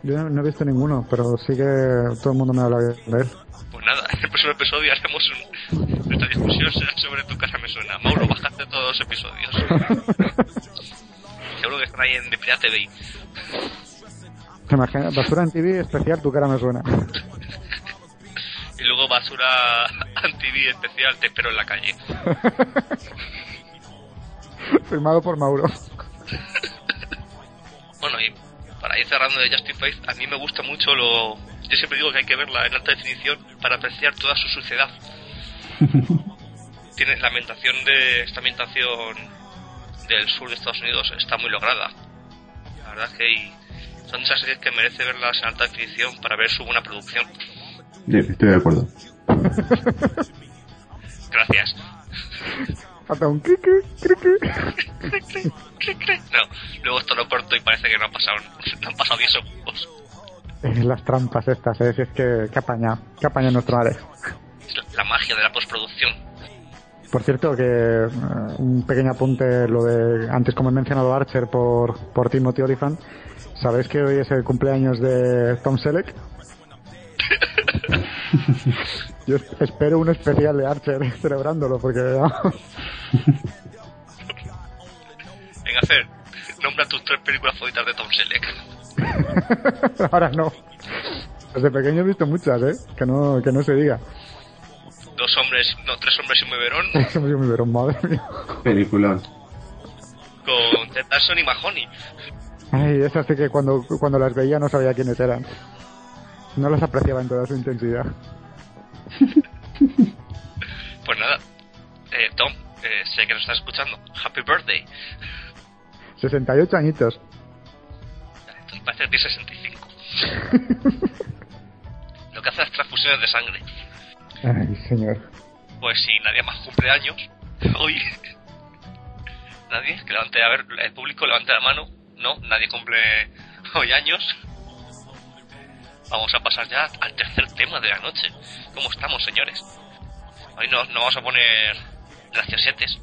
Yo no, he visto ninguno, pero sí que todo el mundo me habla de él. Pues nada, (laughs) en el próximo episodio haremos un, nuestra discusión sobre Tu cara me suena. Mauro, bájate todos los episodios. (laughs) Seguro que están ahí en Pirate TV. (laughs) Basura en TV especial, tu cara me suena. y luego basura (laughs) TV especial, te espero en la calle. (laughs) Firmado por Mauro. bueno, y para ir cerrando de Justified, a mí me gusta mucho lo. Yo siempre digo que hay que verla en alta definición para apreciar toda su suciedad. Tiene la ambientación de esta ambientación del sur de Estados Unidos está muy lograda. La verdad es que hay son esas series que merece verlas en alta definición para ver su buena producción. estoy de acuerdo. Gracias. Falta un No, luego esto lo corto y parece que no han pasado, no han pasado 10 segundos. Las trampas estas, ¿eh? Si es que, que apaña, que apaña nuestro Alex. La magia de la postproducción. Por cierto, que eh, un pequeño apunte, lo de antes como he mencionado Archer por, por Timothy Olyphant, ¿Sabéis que hoy es el cumpleaños de Tom Selleck? (laughs) Yo espero un especial de Archer (laughs) celebrándolo porque... Venga, hacer. Nombra tus tres películas favoritas de Tom Selleck. (laughs) Ahora no. Desde pequeño he visto muchas, ¿eh? Que no, que no se diga. Dos hombres, no, tres hombres y un beberón. Tres hombres y un beberón, madre mía. Peliculón. Con Ted y Mahoney. Ay, esas sí que cuando, cuando las veía no sabía quiénes eran. No las apreciaba en toda su intensidad. pues nada, eh, Tom, eh, sé que nos estás escuchando. Happy birthday. 68 añitos. Entonces parece que 65. (laughs) Lo que hace las transfusiones de sangre. Ay, señor. Pues si nadie más cumple años, (laughs) hoy. nadie, que levante, a ver, el público levante la mano no, nadie cumple (laughs) hoy años. Vamos a pasar ya al tercer tema de la noche. ¿Cómo estamos, señores? Hoy nos, vamos a poner graciosetes,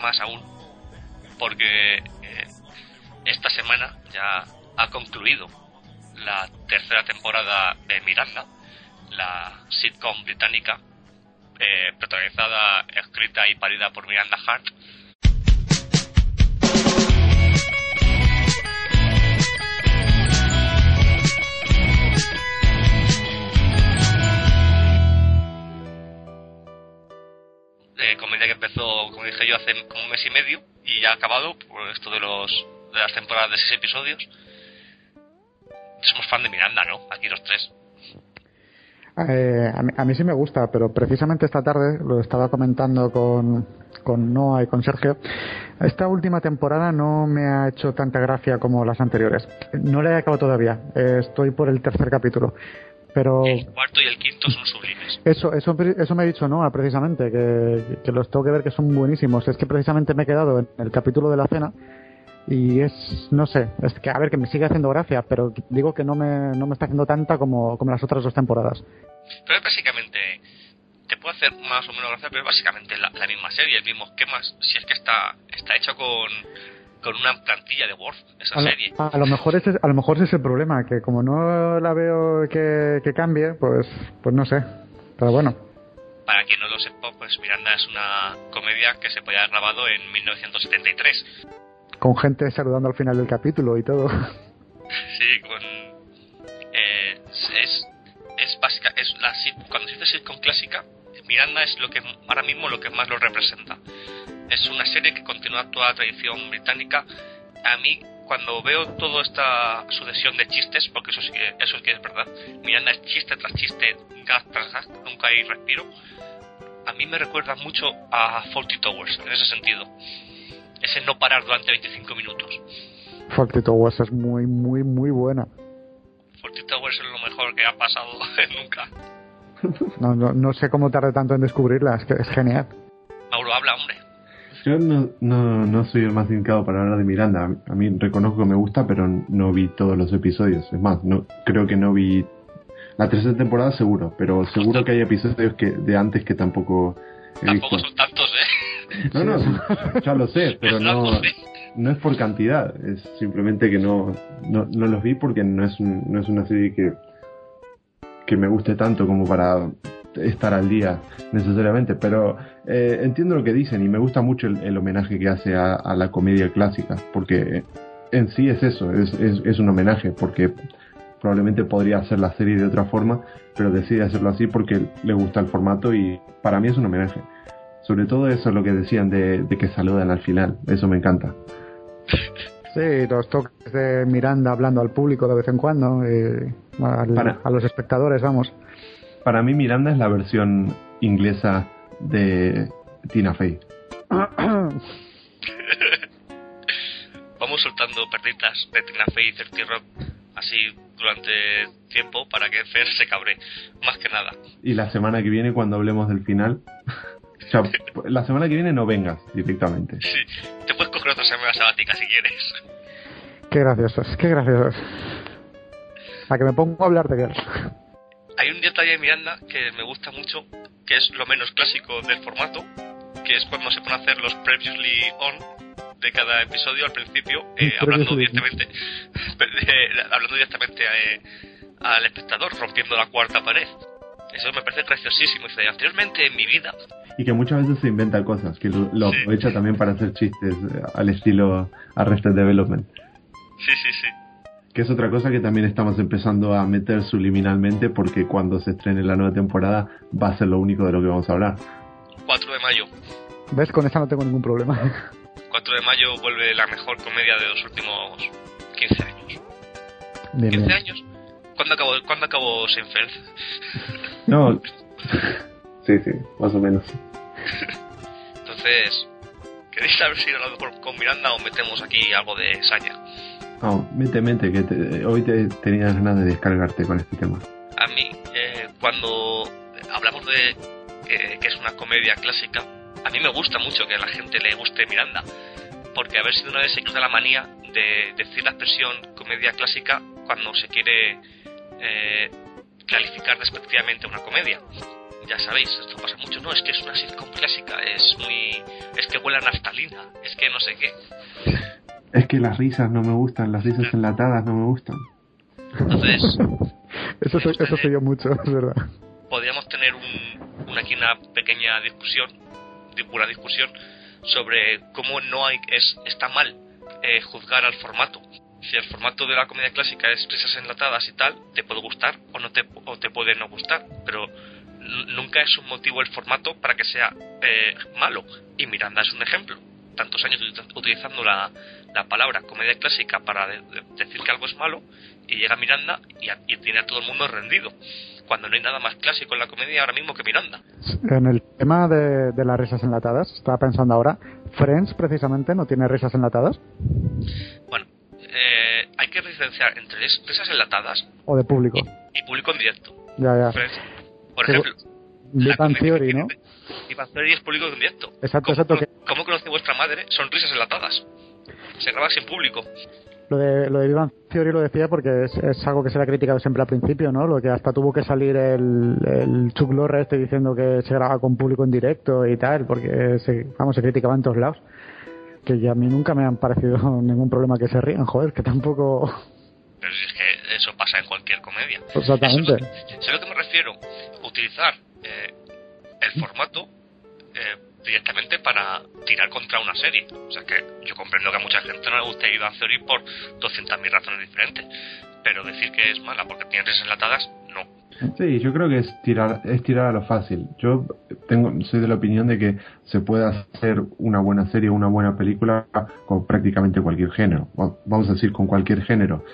más aún, porque eh, esta semana ya ha concluido la tercera temporada de Miranda, la sitcom británica, eh, protagonizada, escrita y parida por Miranda Hart. Eh, comedia que empezó, como dije yo, hace como un mes y medio y ya ha acabado por esto de los de las temporadas de seis episodios. Somos fan de Miranda, ¿no? Aquí los tres. Eh, a, mí, sí me gusta, pero precisamente esta tarde lo estaba comentando con, con Noah y con Sergio. Esta última temporada no me ha hecho tanta gracia como las anteriores. No la he acabado todavía. Eh, estoy por el tercer capítulo. Pero el cuarto y el quinto son sublimes. Eso, eso, eso me ha dicho Noah precisamente, que, que los tengo que ver que son buenísimos. Es que precisamente me he quedado en el capítulo de la cena y es, no sé, es que a ver, que me sigue haciendo gracia, pero digo que no me, no me está haciendo tanta como, como las otras dos temporadas. Pero es básicamente, te puede hacer más o menos gracia, pero es básicamente la, la misma serie, el mismo esquema, si es que está, está hecho con, con una plantilla de Word, esa a serie. Lo, a, lo mejor ese, a lo mejor ese es el problema, que como no la veo que, que cambie, pues, pues no sé, pero bueno. Para quien no lo sepa, pues Miranda es una comedia que se podía haber grabado en 1973 con gente saludando al final del capítulo y todo. (laughs) Sí, con eh, es es básica, es la cuando se dice sitcom clásica, Miranda es lo que ahora mismo lo que más lo representa. Es una serie que continúa toda la tradición británica. A mí cuando veo toda esta sucesión de chistes, porque eso sí eso sí que es verdad, Miranda es chiste tras chiste, gas tras gas, nunca hay respiro. A mí me recuerda mucho a Faulty Towers en ese sentido ese no parar durante 25 minutos. Faulty Towers es muy, muy, muy buena. Faulty Towers es lo mejor que ha pasado (laughs) nunca. No, no, no sé cómo tardé tanto en descubrirla, es que es genial. Mauro, habla, hombre. Yo no, no, no soy el más indicado para hablar de Miranda. A mí reconozco que me gusta, pero no vi todos los episodios. Es más, no creo que no vi la tercera temporada seguro, pero seguro que hay episodios que de antes que tampoco he Tampoco visto. son tantos, ¿eh? No, no, ya lo sé, (laughs) pero no, no es por cantidad, es simplemente que no, no, no los vi porque no es, un- no es una serie que, que me guste tanto como para estar al día necesariamente, pero eh, entiendo lo que dicen y me gusta mucho el, el homenaje que hace a, a la comedia clásica, porque en sí es eso, es, es, es un homenaje, porque probablemente podría hacer la serie de otra forma, pero decide hacerlo así porque le gusta el formato y para mí es un homenaje. Sobre todo eso es lo que decían de, de que saludan al final, eso me encanta. Sí, los toques de Miranda hablando al público de vez en cuando, eh, al- Para- a los espectadores, vamos. Para mí Miranda es la versión inglesa de Tina Fey. (coughs) Vamos soltando perditas de Tina Fey y Certi Rock así durante tiempo para que Fer se cabre, más que nada. Y la semana que viene cuando hablemos del final... (laughs) o sea, la semana que viene no vengas directamente. Sí, te puedes coger otra semana sabática si quieres. Qué graciosos, qué graciosos. A que me pongo a hablar de Girls. Hay un detalle de Miranda que me gusta mucho, que es lo menos clásico del formato, que es cuando se pone a hacer los previously on de cada episodio al principio, eh, hablando directamente, (laughs) eh, hablando directamente eh, al espectador, rompiendo la cuarta pared. Eso me parece graciosísimo. Dice, anteriormente en mi vida, Y que muchas veces se inventa cosas, que lo, lo Sí. aprovecha también para hacer chistes eh, al estilo Arrested Development. sí, sí, sí. Que es otra cosa que también estamos empezando a meter subliminalmente porque cuando se estrene la nueva temporada va a ser lo único de lo que vamos a hablar. 4 de mayo. ¿Ves? Con esa no tengo ningún problema. 4 de mayo vuelve la mejor comedia de los últimos 15 años. Bien, 15 bien. años. ¿Cuándo acabó, ¿cuándo acabó Seinfeld? (laughs) No. sí, sí, más o menos. Entonces, ¿queréis saber si hablando por- con Miranda o metemos aquí algo de saña? No, mete, mete, que te- hoy te, tenías ganas de descargarte con este tema. A mí, eh, cuando hablamos de eh, que es una comedia clásica, a mí me gusta mucho que a la gente le guste Miranda, porque a ver si de una vez se quita la manía de decir la expresión comedia clásica cuando se quiere eh, calificar despectivamente una comedia. Ya sabéis, esto pasa mucho, no, es que es una sitcom clásica, es muy... es que huele a naftalina, es que no sé qué. Es que las risas no me gustan, las risas enlatadas no me gustan. Entonces... (laughs) eso, soy, eso soy yo mucho, es verdad. Podríamos tener un, aquí una pequeña discusión, una discusión sobre cómo no hay es está mal eh, juzgar al formato. Si el formato de la comedia clásica es risas enlatadas y tal, te puede gustar o no te, o te puede no gustar, pero nunca es un motivo el formato para que sea eh, malo. Y Miranda es un ejemplo. Tantos años utilizando la, la palabra comedia clásica para decir que algo es malo, y llega Miranda y, tiene a todo el mundo rendido. Cuando no hay nada más clásico en la comedia ahora mismo que Miranda. En el tema de, de las risas enlatadas, estaba pensando ahora, Friends precisamente no tiene risas enlatadas. Bueno, eh, hay que diferenciar entre risas enlatadas o de público y, público en directo. Ya, ya. por ejemplo, Big Theory, ¿no? Big Theory es público en directo. Exacto, ¿Cómo, exacto. ¿Cómo conoce vuestra madre? Son risas enlatadas. Se graba sin público. Lo de, lo de Big Theory lo decía porque es, algo que se le ha criticado siempre al principio, ¿no? Lo que hasta tuvo que salir el, el Chuck Lorre este diciendo que se graba con público en directo y tal, porque se, vamos, se criticaba en todos lados. Que ya a mí nunca me han parecido (laughs) ningún problema que se rían, joder, que tampoco... (laughs) Pero es que eso pasa en cualquier comedia. Exactamente. Eso, lo que me refiero. Utilizar eh, el formato eh, directamente para tirar contra una serie. O sea que yo comprendo que a mucha gente no le guste ir a Theory por 200.000 razones diferentes. Pero decir que es mala porque tiene risas enlatadas, no. Sí, yo creo que es tirar, es tirar a lo fácil. Yo tengo, soy de la opinión de que se puede hacer una buena serie o una buena película con prácticamente cualquier género. Vamos a decir con cualquier género.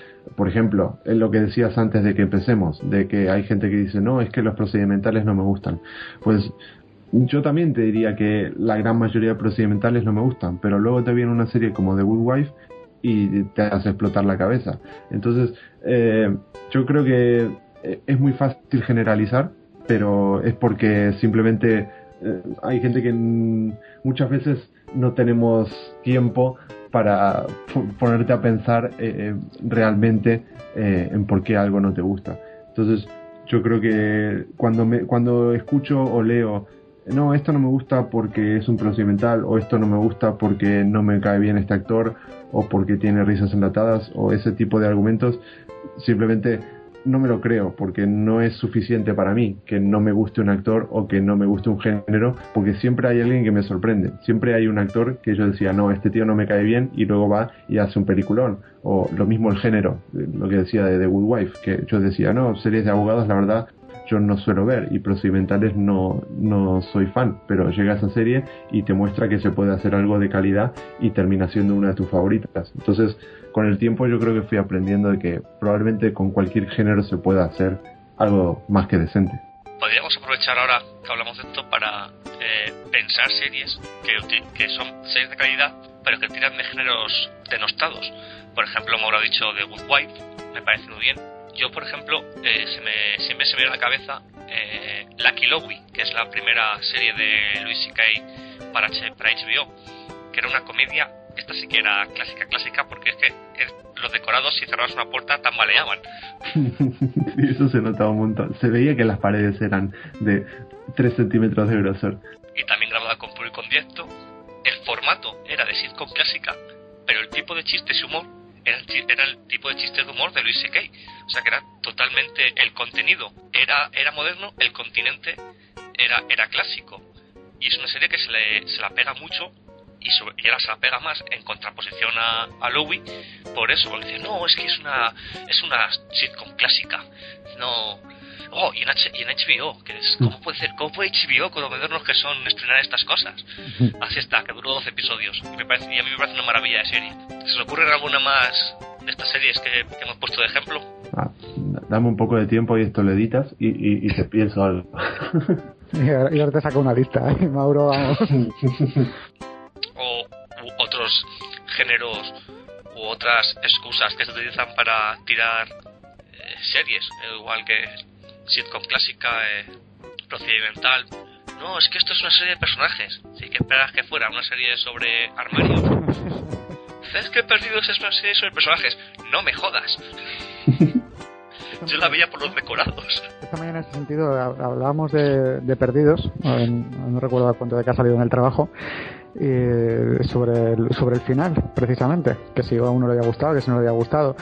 Por ejemplo, en lo que decías antes de que empecemos, de que hay gente que dice, no, es que los procedimentales no me gustan. Pues yo también te diría que la gran mayoría de procedimentales no me gustan, pero luego te viene una serie como The Good Wife y te hace explotar la cabeza. Entonces, eh, yo creo que eh, es muy fácil generalizar, pero es porque simplemente eh, hay gente que muchas veces no tenemos tiempo para ponerte a pensar eh, realmente en por qué algo no te gusta. Entonces, yo creo que cuando me cuando escucho o leo no, esto no me gusta porque es un procedimental, o esto no me gusta porque no me cae bien este actor, o porque tiene risas enlatadas, o ese tipo de argumentos, simplemente no me lo creo porque no es suficiente para mí que no me guste un actor o que no me guste un género porque siempre hay alguien que me sorprende. Siempre hay un actor que yo decía no este tío no me cae bien y luego va y hace un peliculón. O lo mismo el género lo que decía de The Good Wife que yo decía no series de abogados la verdad yo no suelo ver y procedimentales no, no soy fan, pero llega esa serie y te muestra que se puede hacer algo de calidad y termina siendo una de tus favoritas. Entonces, con el tiempo yo creo que fui aprendiendo de que probablemente con cualquier género se pueda hacer algo más que decente. Podríamos aprovechar ahora que hablamos de esto para eh, pensar series que, que son series de calidad, pero que tiran de géneros denostados. Por ejemplo, me habrá dicho The Good Wife, me parece muy bien. Yo, por ejemplo, eh, se me, siempre se me viene a la cabeza eh, Lucky Lowy, que es la primera serie de Louis C.K. Para, para HBO, que era una comedia esta sí que era clásica, clásica, porque es que los decorados, si cerrabas una puerta, tambaleaban. sí, (laughs) eso se notaba un montón. Se veía que las paredes eran de 3 centímetros de grosor. Y también grabada con público en directo. El formato era de sitcom clásica, pero el tipo de chistes y humor era el, era el tipo de chiste de humor de Luis C.K. O sea que era totalmente el contenido era era moderno, el continente era era clásico. Y es una serie que se, le, se la pega mucho y, sobre, y ahora se la pega más en contraposición a, a Louis por eso, porque dice, no, es que es una, es una sitcom clásica. No. Oh, y en, y en HBO, que es, ¿cómo puede ser? ¿Cómo puede HBO, con lo modernos que son, estrenar estas cosas? (laughs) Así está, que duró 12 episodios. Y, me parece, y a mí me parece una maravilla de serie. ¿Se os ocurre alguna más de estas series que, hemos puesto de ejemplo? Ah, dame un poco de tiempo y esto lo editas y, y, y te pienso algo. (laughs) y ahora te saco una lista, ¿eh? (laughs) Mauro, vamos. o otros géneros u otras excusas que se utilizan para tirar eh, series, igual que sitcom clásica, eh, procedimental. No, es que esto es una serie de personajes. Si que esperas que fuera una serie sobre armarios. (laughs) ¿Sabes que Perdidos es una serie sobre personajes? No me jodas. (laughs) Yo la veía por los decorados. Esta mañana en ese sentido hablábamos de, de Perdidos, no, no recuerdo cuánto de que ha salido en el trabajo, eh, sobre, el, sobre el final, precisamente, que si a uno le había gustado, que si no le había gustado.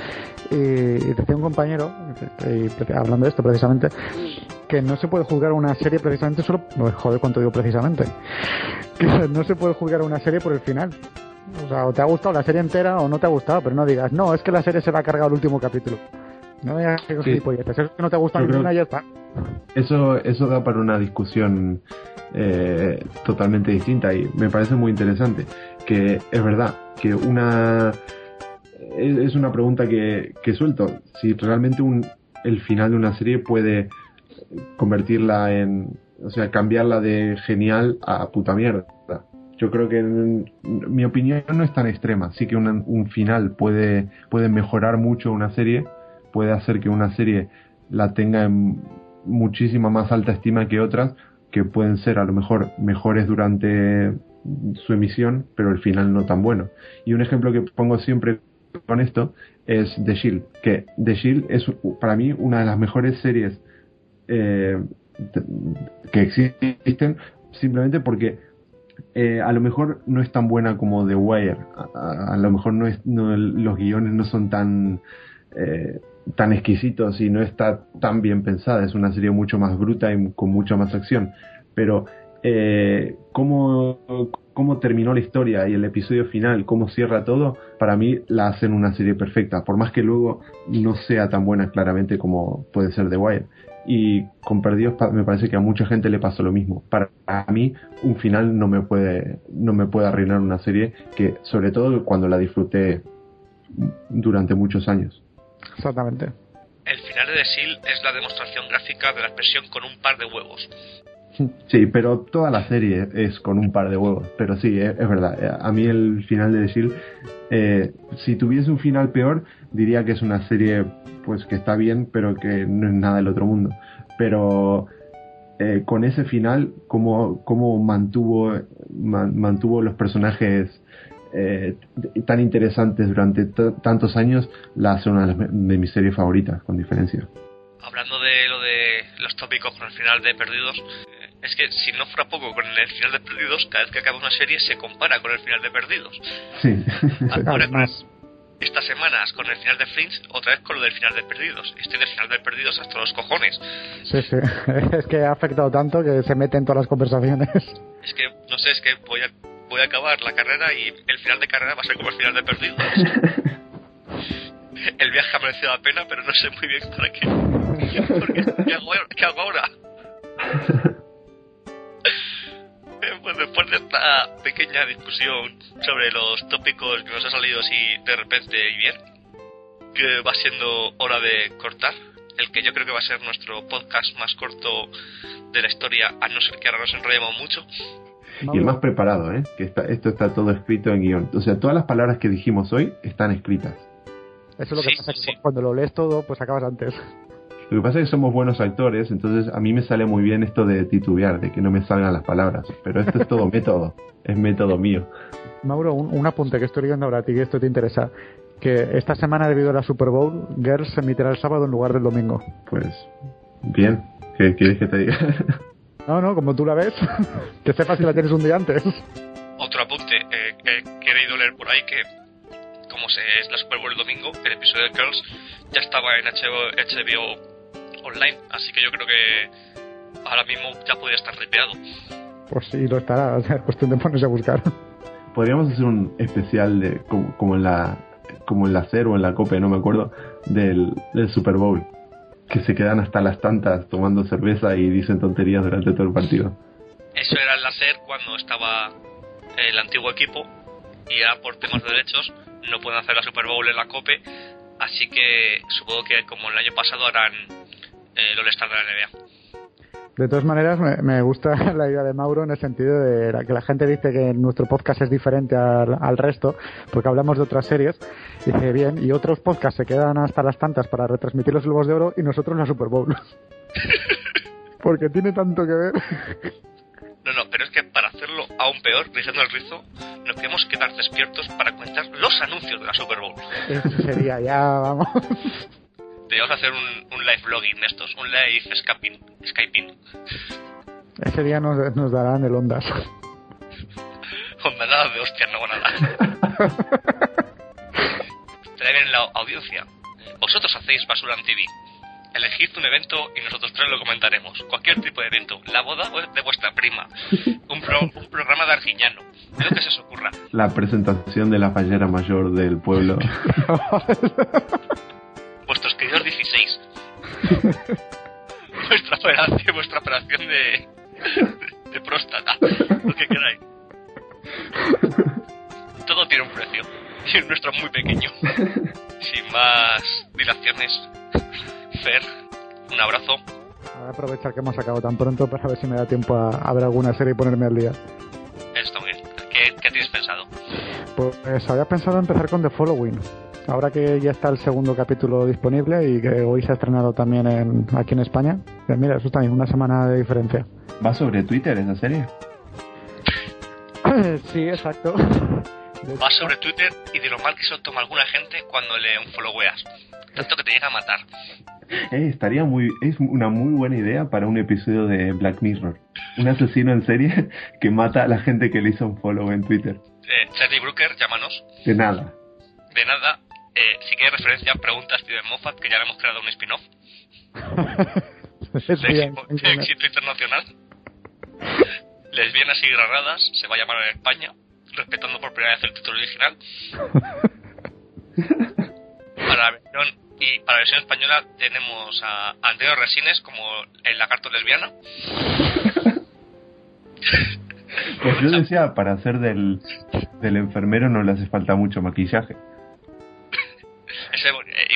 Y, decía un compañero, hablando de esto precisamente, que no se puede juzgar una serie precisamente solo, joder, cuánto digo precisamente, (laughs) que no se puede juzgar una serie por el final. O sea, o te ha gustado la serie entera o no te ha gustado, pero no digas, no, es que la serie se va a cargar el último capítulo. No digas que sí. es que no te ha gustado ninguna ya está. Eso, eso da para una discusión eh, totalmente distinta y me parece muy interesante. Que es verdad que una. Es una pregunta que, que suelto. Si realmente un, el final de una serie puede convertirla en. O sea, cambiarla de genial a puta mierda. Yo creo que mi opinión no es tan extrema. Sí que un, un final puede, puede mejorar mucho una serie, puede hacer que una serie la tenga en muchísima más alta estima que otras, que pueden ser a lo mejor mejores durante su emisión, pero el final no tan bueno. Y un ejemplo que pongo siempre con esto es The Shield, que The Shield es para mí una de las mejores series eh, que existen, simplemente porque eh, a lo mejor no es tan buena como The Wire, a, lo mejor no es, los guiones no son tan eh, tan exquisitos y no está tan bien pensada. Es una serie mucho más bruta y con mucha más acción. Pero eh, cómo, cómo terminó la historia y el episodio final, cómo cierra todo, para mí la hacen una serie perfecta. Por más que luego no sea tan buena claramente como puede ser The Wire. Y con Perdidos me parece que a mucha gente le pasó lo mismo. Para mí un final no me puede no me puede arruinar una serie que sobre todo cuando la disfruté durante muchos años. Exactamente. El final de The Seal es la demostración gráfica de la expresión con un par de huevos. (laughs) Sí, pero toda la serie es con un par de huevos. Pero sí, es, verdad. A mí el final de The Seal, eh, si tuviese un final peor, diría que es una serie pues que está bien, pero que no es nada del otro mundo. Pero eh, con ese final, como, como mantuvo, mantuvo los personajes eh, tan interesantes durante tantos años, la hace una de, mis series favoritas, con diferencia. Hablando de lo de los tópicos con el final de Perdidos, eh, es que si no fuera poco con el final de Perdidos, cada vez que acaba una serie se compara con el final de Perdidos. Sí. (laughs) Ahora, estas semanas con el final de Fringe, otra vez con lo del final de Perdidos. Estoy del final de Perdidos hasta los cojones. Sí, sí. (laughs) Es que ha afectado tanto que se mete en todas las conversaciones. Es que, no sé, es que voy a voy a acabar la carrera y el final de carrera va a ser como el final de perdido. (laughs) el viaje ha merecido la pena, pero no sé muy bien para qué. ¿qué, hago, ahora? (laughs) pues después de esta pequeña discusión sobre los tópicos que nos ha salido así de repente y bien, que va siendo hora de cortar, el que yo creo que va a ser nuestro podcast más corto de la historia, a no ser que ahora nos enrollemos mucho, y el más preparado, ¿eh? Que está, esto está todo escrito en guion. O sea, todas las palabras que dijimos hoy están escritas. Eso es lo que pasa, que cuando lo lees todo, pues acabas antes. Lo que pasa es que somos buenos actores, entonces a mí me sale muy bien esto de titubear, de que no me salgan las palabras. Pero esto es todo (laughs) método, es método mío. Mauro, un, apunte que estoy leyendo ahora a ti, que esto te interesa. Que esta semana, debido a la Super Bowl, Girls se emitirá el sábado en lugar del domingo. Pues, bien. ¿Qué quieres que te diga? (laughs) No, no, como tú la ves, (laughs) que sepas que la tienes un día antes. Otro apunte, eh, he querido leer por ahí que, como se es la Super Bowl el domingo, el episodio de Girls ya estaba en HBO, online, así que yo creo que ahora mismo ya podría estar ripeado. Pues sí, lo estará, o sea, es cuestión de ponerse a buscar. Podríamos hacer un especial de como, en la como en la CER o en la COPE, no me acuerdo, del, del Super Bowl que se quedan hasta las tantas tomando cerveza y dicen tonterías durante todo el partido. Eso era el hacer cuando estaba el antiguo equipo y ya por temas de derechos no pueden hacer la Super Bowl en la COPE, así que supongo que como el año pasado harán eh, el de la NBA. De todas maneras, me, gusta (laughs) la idea de Mauro en el sentido de que la gente dice que nuestro podcast es diferente al, resto, porque hablamos de otras series, y dice bien, y otros podcasts se quedan hasta las tantas para retransmitir los Globos de Oro y nosotros la Super Bowl. (laughs) porque tiene tanto que ver. No, no, pero es que para hacerlo aún peor, rizando el rizo, nos queremos quedar despiertos para contar los anuncios de la Super Bowl. Eso sería ya, vamos. Debemos hacer un, live vlogging de estos, un live skyping. Ese día nos, nos darán el ondas. (laughs) Condenados de hostia, no nada. Estaría (laughs) bien la audiencia. Vosotros hacéis Basura en TV. Elegid un evento y nosotros tres lo comentaremos. Cualquier tipo de evento. La boda de vuestra prima. Un, un programa de Argiñano. Lo que se os ocurra. La presentación de la fallera mayor del pueblo. (laughs) Vuestros queridos 16. (laughs) vuestra operación, vuestra operación de, de próstata. Lo que queráis. Todo tiene un precio. Y el nuestro es muy pequeño. Sin más dilaciones, Fer, un abrazo. Voy a aprovechar que hemos sacado tan pronto para ver si me da tiempo a, ver alguna serie y ponerme al día. Esto. ¿Qué, ¿Qué, tienes pensado? Pues había pensado empezar con The Following. Ahora que ya está el segundo capítulo disponible y que hoy se ha estrenado también en, aquí en España, pues mira, eso también una semana de diferencia. ¿Va sobre Twitter esa serie? (laughs) sí, exacto. Va sobre Twitter y de lo mal que se lo toma alguna gente cuando le unfolloweas. Tanto que te llega a matar. Eh, estaría muy, es una muy buena idea para un episodio de Black Mirror. Un asesino en serie (laughs) que mata a la gente que le hizo un follow en Twitter. Eh, Charlie Brooker, llámanos. De nada. De nada. Eh, si quieres referencia, pregunta a Steven Moffat, que ya le hemos creado un spin-off. (laughs) de, éxito internacional. Lesbianas y granadas se va a llamar en España respetando por primera vez el título original. (laughs) para la versión y para la versión española tenemos a Antonio Resines como el lagarto lesbiana. Pues yo decía, para hacer del, del enfermero no le hace falta mucho maquillaje.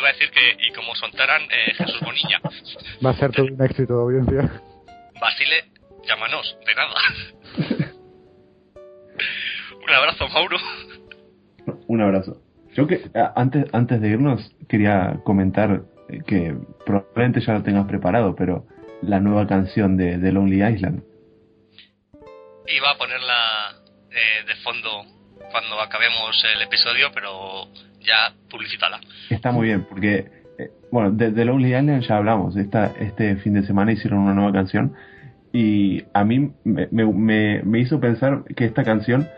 Eh, iba a decir que, y como soltaran eh, Jesús Bonilla. Va a ser todo un éxito de audiencia. Basile, llámanos, de nada. (laughs) Un abrazo, Mauro. Un abrazo. Yo que antes, antes de irnos quería comentar que probablemente ya lo tengas preparado, pero la nueva canción de, de Lonely Island. Iba a ponerla eh, de fondo cuando acabemos el episodio, pero ya publicítala. Está muy bien, porque, eh, bueno, de, de, Lonely Island ya hablamos. Esta, este fin de semana hicieron una nueva canción y a mí me, me, me hizo pensar que esta canción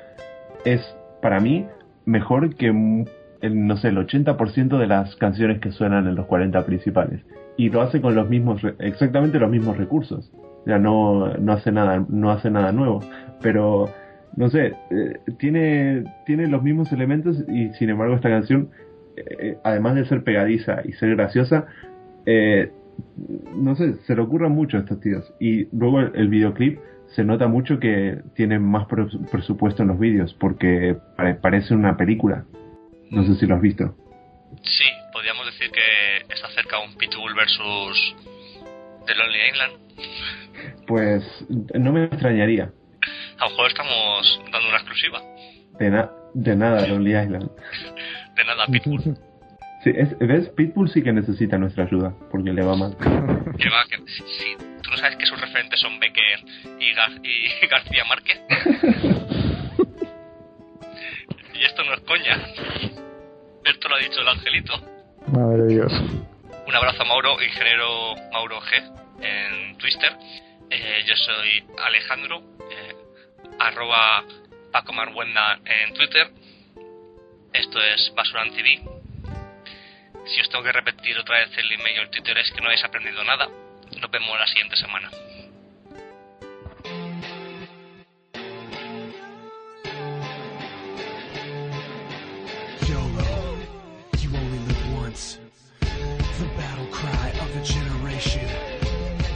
es para mí mejor que el, no sé, el 80% de las canciones que suenan en los 40 principales. Y lo hace con los mismos, exactamente los mismos recursos. Ya no, no hace nada, no hace nada nuevo. Pero, no sé, eh, tiene, tiene los mismos elementos y sin embargo esta canción, eh, además de ser pegadiza y ser graciosa, eh, no sé, se le ocurren mucho a estos tíos. Y luego el videoclip se nota mucho que tienen más presupuesto en los vídeos porque parece una película. No sé si lo has visto. Sí, podríamos decir que está cerca un Pitbull versus The Lonely Island. Pues no me extrañaría. A lo mejor estamos dando una exclusiva. De, de nada, Lonely Island. de nada, Pitbull. (laughs) Sí, es, ¿ves? Pitbull sí que necesita nuestra ayuda, porque le va mal. (laughs) Que va, que, sí, tú no sabes que sus referentes son Becker y, y (laughs) García Márquez. y esto no es coña. Esto lo ha dicho el angelito. Madre de Dios. Un abrazo a Mauro, ingeniero Mauro G, en Twitter. Eh, yo soy Alejandro, eh, arroba Paco Marbuenda en Twitter. Esto es Basuran TV si os tengo que repetir otra vez el email o Twitter es que no habéis aprendido nada. Nos vemos la siguiente semana.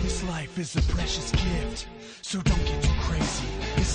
This life is a precious gift, so don't get too crazy.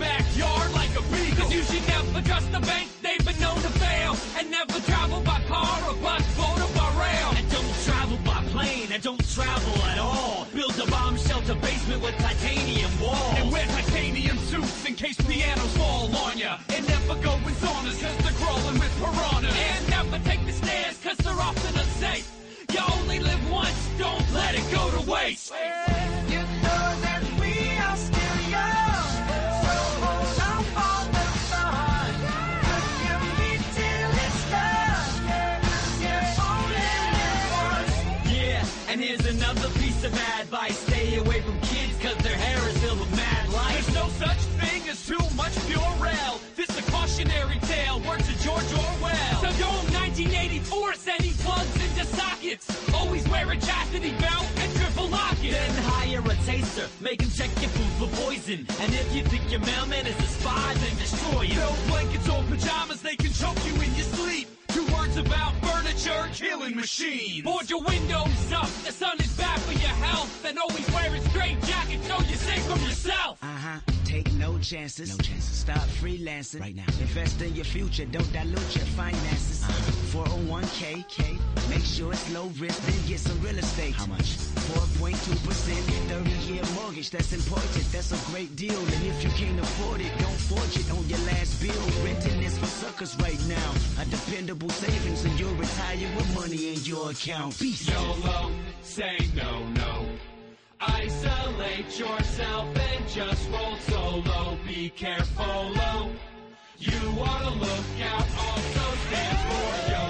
backyard like a beagle. Cause you should never trust the bank, they've been known to fail. And never travel by car or bus, boat or by rail. And don't travel by plane, and don't travel at all. Build a bomb shelter basement with titanium walls. And wear titanium suits in case pianos fall on ya. And never go in saunas cause they're crawling with piranhas. And never take the stairs cause they're often unsafe. You only live once, don't let it go to waste. 1984 sending plugs into sockets. Always wear a chastity belt and triple lock it. Then hire a taster, make him check your food for poison. And if you think your mailman is a spy, then destroy him. No blankets or pajamas, they can choke you in your sleep. Two words about furniture, killing machines. Board your windows up, the sun is bad for your health. And always wear a straight jacket so you're safe from yourself. Uh-huh. Take no chances. No chances. Start freelancing. Right now. Invest in your future. Don't dilute your finances. Uh-huh. 401k. K. Make sure it's low risk. Then get some real estate. How much? 4.2%. 30 year mortgage. That's important. That's a great deal. And if you can't afford it, don't forge it on your last bill. Renting is for suckers right now. A dependable savings and you'll retire with money in your account. Peace. YOLO, say no, no. Isolate yourself and just roll solo. Be careful, -o. You to look out. Also stand for YOLO.